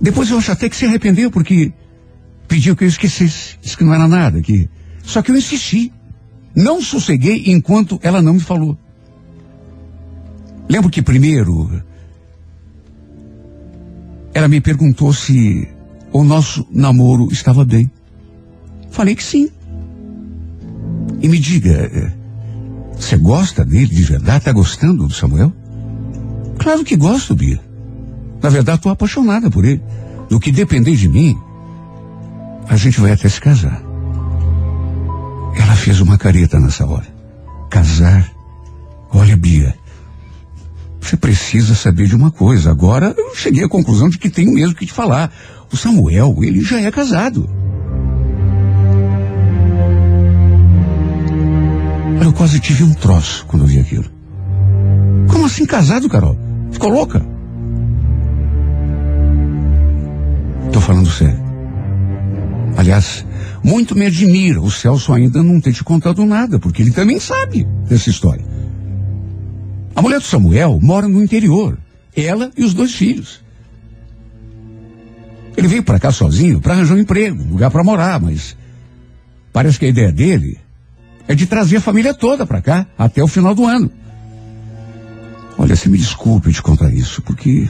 Depois eu acho até que se arrependeu porque pediu que eu esquecesse. Disse que não era nada, que. Só que eu insisti. Não sosseguei enquanto ela não me falou. Lembro que primeiro ela me perguntou se o nosso namoro estava bem. Falei que sim. E me diga, eh, você gosta dele de verdade? Está gostando do Samuel? Claro que gosto, Bia. Na verdade, estou apaixonada por ele. Do que depender de mim, a gente vai até se casar. Ela fez uma careta nessa hora. Casar? Olha, Bia, você precisa saber de uma coisa. Agora eu cheguei à conclusão de que tenho mesmo que te falar. O Samuel, ele já é casado. Eu quase tive um troço quando vi aquilo. Como assim casado, Carol? Ficou louca? Tô falando sério. Aliás, muito me admira o Celso ainda não ter te contado nada, porque ele também sabe dessa história. A mulher do Samuel mora no interior. Ela e os dois filhos. Ele veio para cá sozinho para arranjar um emprego, um lugar para morar, mas parece que a ideia dele é de trazer a família toda para cá até o final do ano. Olha, você me desculpe de contar isso, porque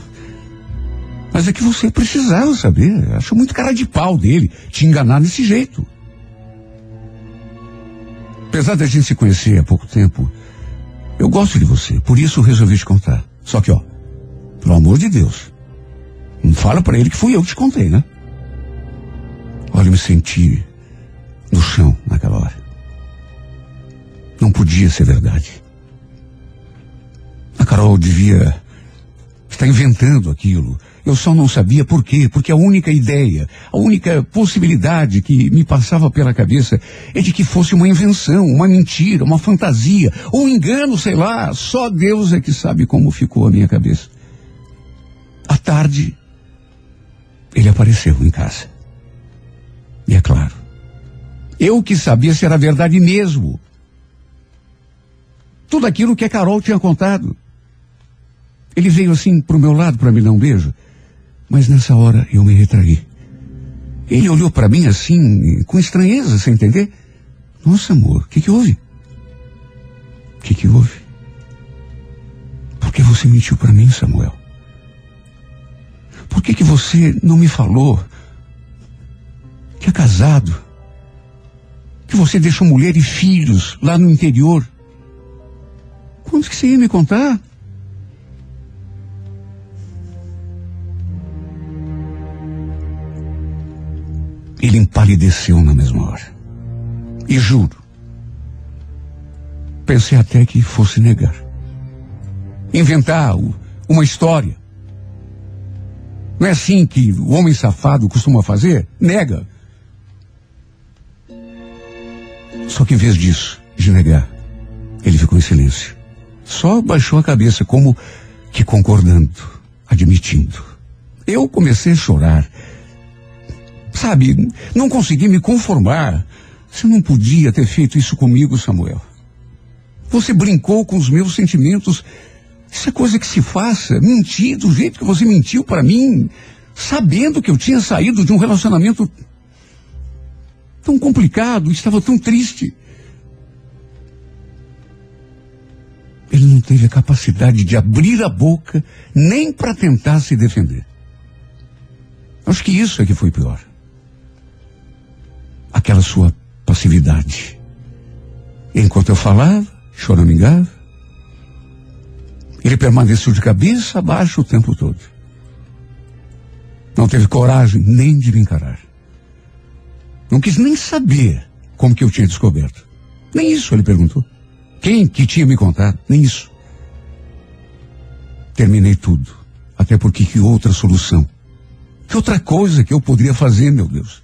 mas é que você precisava saber. Acho muito cara de pau dele te enganar desse jeito. Apesar da gente se conhecer há pouco tempo, eu gosto de você, por isso resolvi te contar. Só que, ó, pelo amor de Deus, não fala para ele que fui eu que te contei, né? Olha, eu me senti podia ser verdade. A Carol devia estar inventando aquilo. Eu só não sabia por quê, porque a única ideia, a única possibilidade que me passava pela cabeça é de que fosse uma invenção, uma mentira, uma fantasia, um engano, sei lá. Só Deus é que sabe como ficou a minha cabeça. À tarde, ele apareceu em casa. E é claro, eu que sabia se era verdade mesmo. Tudo aquilo que a Carol tinha contado. Ele veio assim pro meu lado para me dar um beijo. Mas nessa hora eu me retraí. Ele olhou para mim assim, com estranheza, sem entender. Nossa, amor, o que, que houve? O que, que houve? Por que você mentiu para mim, Samuel? Por que, que você não me falou que é casado? Que você deixou mulher e filhos lá no interior? Quando que você ia me contar? Ele empalideceu na mesma hora. E juro, pensei até que fosse negar. Inventar uma história. Não é assim que o homem safado costuma fazer? Nega. Só que em vez disso, de negar, ele ficou em silêncio. Só baixou a cabeça, como que concordando, admitindo. Eu comecei a chorar. Sabe, não consegui me conformar. Você não podia ter feito isso comigo, Samuel. Você brincou com os meus sentimentos. Isso é coisa que se faça. Mentir do jeito que você mentiu para mim, sabendo que eu tinha saído de um relacionamento tão complicado, estava tão triste. Ele não teve a capacidade de abrir a boca nem para tentar se defender. Acho que isso é que foi pior. Aquela sua passividade. Enquanto eu falava, choramingava, ele permaneceu de cabeça abaixo o tempo todo. Não teve coragem nem de me encarar. Não quis nem saber como que eu tinha descoberto. Nem isso ele perguntou. Quem que tinha me contado? Nem isso. Terminei tudo. Até porque que outra solução? Que outra coisa que eu poderia fazer, meu Deus?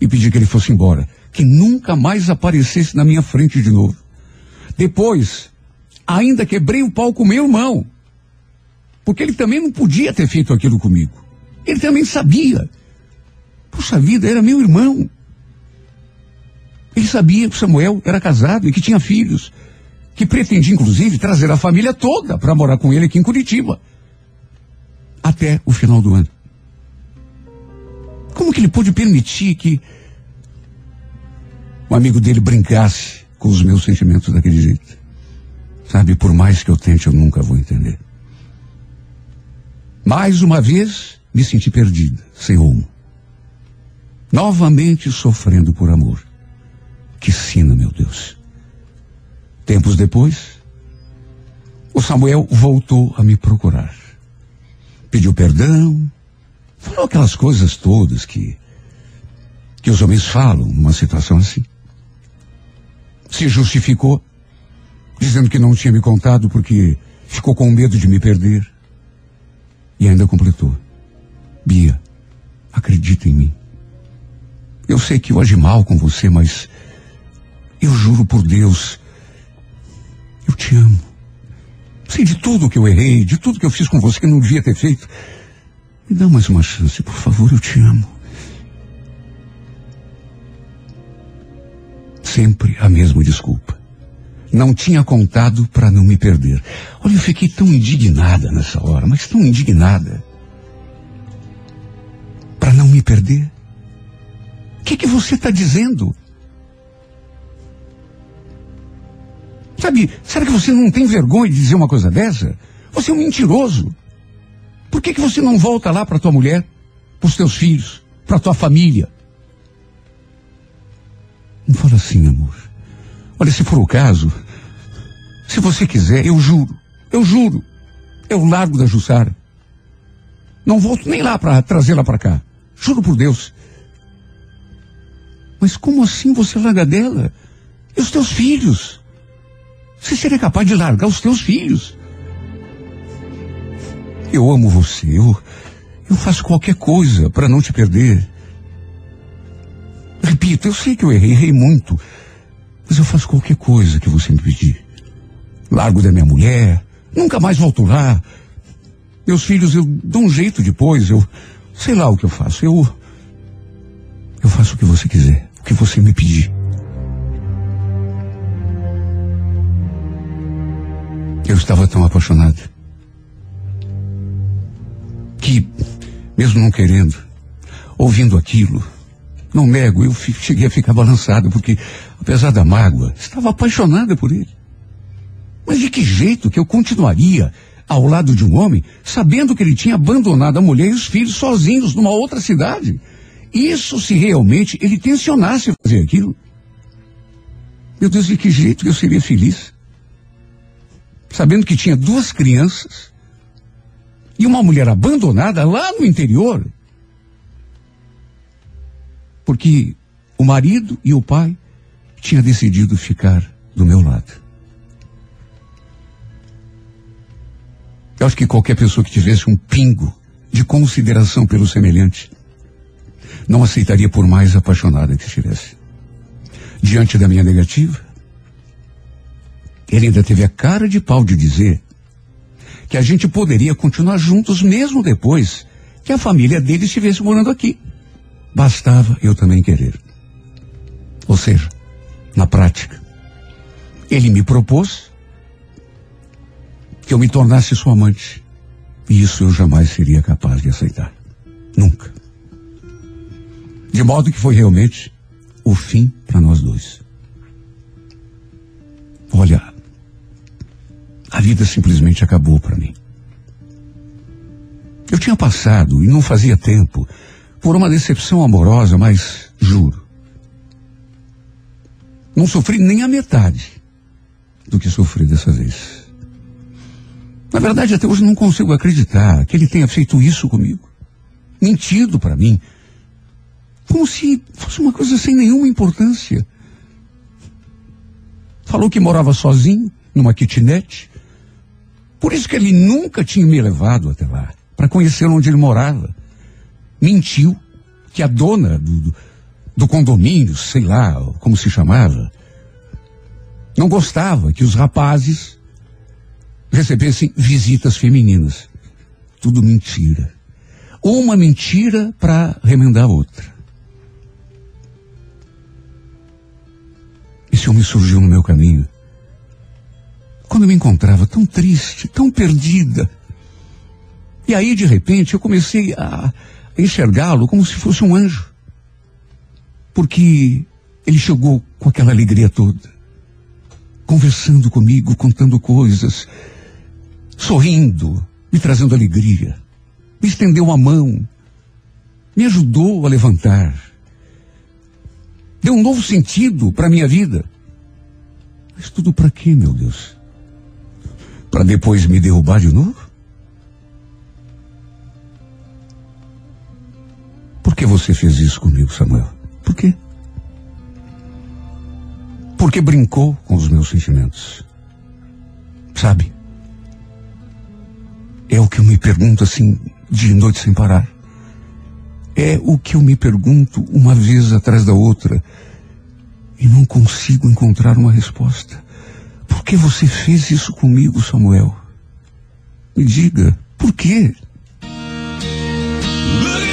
E pedi que ele fosse embora. Que nunca mais aparecesse na minha frente de novo. Depois, ainda quebrei o pau com meu irmão. Porque ele também não podia ter feito aquilo comigo. Ele também sabia. Puxa vida, era meu irmão. Ele sabia que Samuel era casado e que tinha filhos. Que pretendia, inclusive, trazer a família toda para morar com ele aqui em Curitiba. Até o final do ano. Como que ele pôde permitir que um amigo dele brincasse com os meus sentimentos daquele jeito? Sabe, por mais que eu tente, eu nunca vou entender. Mais uma vez, me senti perdida, sem rumo. Novamente sofrendo por amor. Que sina, meu Deus. Tempos depois, o Samuel voltou a me procurar. Pediu perdão, falou aquelas coisas todas que que os homens falam numa situação assim. Se justificou, dizendo que não tinha me contado porque ficou com medo de me perder. E ainda completou. Bia, acredita em mim. Eu sei que agi mal com você, mas eu juro por Deus, eu te amo. Sei de tudo que eu errei, de tudo que eu fiz com você que não devia ter feito. Me dá mais uma chance, por favor, eu te amo. Sempre a mesma desculpa. Não tinha contado para não me perder. Olha, eu fiquei tão indignada nessa hora, mas tão indignada. Para não me perder? O que, que você está dizendo? Sabe, será que você não tem vergonha de dizer uma coisa dessa? Você é um mentiroso. Por que, que você não volta lá para tua mulher, para os teus filhos, para tua família? Não fala assim, amor. Olha, se for o caso, se você quiser, eu juro, eu juro, eu largo da Jussara. Não volto nem lá para trazê-la para cá. Juro por Deus. Mas como assim você larga dela? E os teus filhos? Você seria capaz de largar os teus filhos? Eu amo você, eu, eu faço qualquer coisa para não te perder. Repito, eu sei que eu errei, errei muito, mas eu faço qualquer coisa que você me pedir. Largo da minha mulher, nunca mais volto lá. Meus filhos, eu dou um jeito depois, eu sei lá o que eu faço. Eu eu faço o que você quiser, o que você me pedir. Eu estava tão apaixonado que, mesmo não querendo, ouvindo aquilo, não nego, eu fi- cheguei a ficar balançado, porque, apesar da mágoa, estava apaixonada por ele. Mas de que jeito que eu continuaria ao lado de um homem, sabendo que ele tinha abandonado a mulher e os filhos sozinhos numa outra cidade? Isso se realmente ele tensionasse fazer aquilo. Meu Deus, de que jeito que eu seria feliz? Sabendo que tinha duas crianças e uma mulher abandonada lá no interior. Porque o marido e o pai tinham decidido ficar do meu lado. Eu acho que qualquer pessoa que tivesse um pingo de consideração pelo semelhante não aceitaria por mais apaixonada que estivesse. Diante da minha negativa, ele ainda teve a cara de pau de dizer que a gente poderia continuar juntos mesmo depois que a família dele estivesse morando aqui. Bastava eu também querer. Ou seja, na prática, ele me propôs que eu me tornasse sua amante. E isso eu jamais seria capaz de aceitar. Nunca. De modo que foi realmente o fim para nós dois. Olha, a vida simplesmente acabou para mim. Eu tinha passado, e não fazia tempo, por uma decepção amorosa, mas juro. Não sofri nem a metade do que sofri dessa vez. Na verdade, até hoje não consigo acreditar que ele tenha feito isso comigo. Mentido para mim. Como se fosse uma coisa sem nenhuma importância. Falou que morava sozinho, numa kitnet. Por isso que ele nunca tinha me levado até lá, para conhecer onde ele morava. Mentiu que a dona do, do, do condomínio, sei lá como se chamava, não gostava que os rapazes recebessem visitas femininas. Tudo mentira. Uma mentira para remendar outra. Esse homem surgiu no meu caminho. Quando me encontrava tão triste, tão perdida. E aí, de repente, eu comecei a enxergá-lo como se fosse um anjo. Porque ele chegou com aquela alegria toda. Conversando comigo, contando coisas, sorrindo, me trazendo alegria. Me estendeu a mão, me ajudou a levantar. Deu um novo sentido para a minha vida. Mas tudo para quê, meu Deus? Para depois me derrubar de novo? Por que você fez isso comigo, Samuel? Por quê? Porque brincou com os meus sentimentos. Sabe? É o que eu me pergunto assim, de noite sem parar. É o que eu me pergunto uma vez atrás da outra e não consigo encontrar uma resposta. Por que você fez isso comigo, Samuel? Me diga, por quê? Look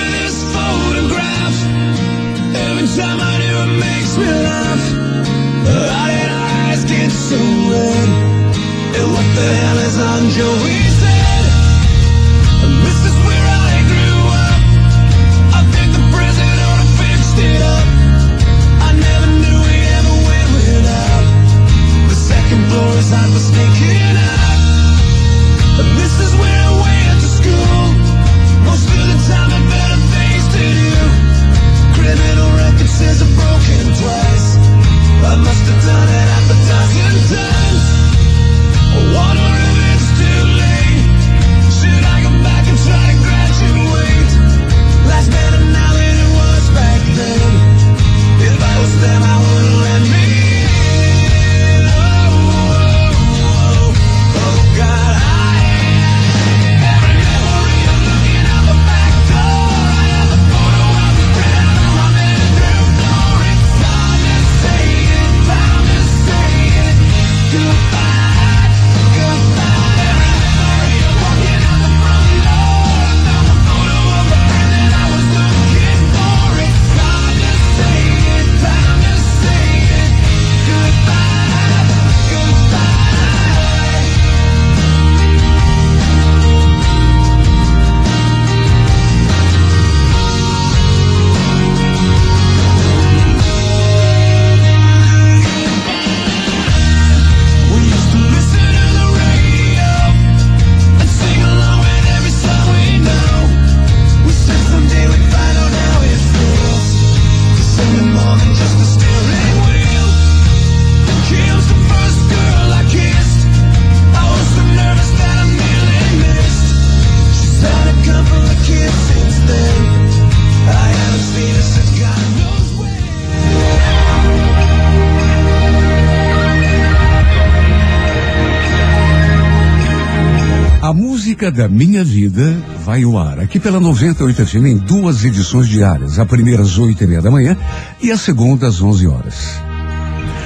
vai ao ar aqui pela 98 FM em duas edições diárias. A primeira às oito e meia da manhã e a segunda às 11 horas.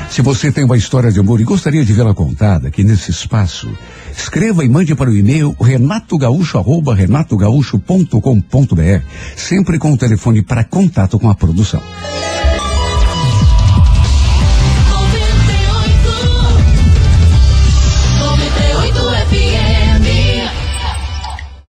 Se você tem uma história de amor e gostaria de vê-la contada aqui nesse espaço, escreva e mande para o e-mail renatogaúcho.com.br, sempre com o telefone para contato com a produção.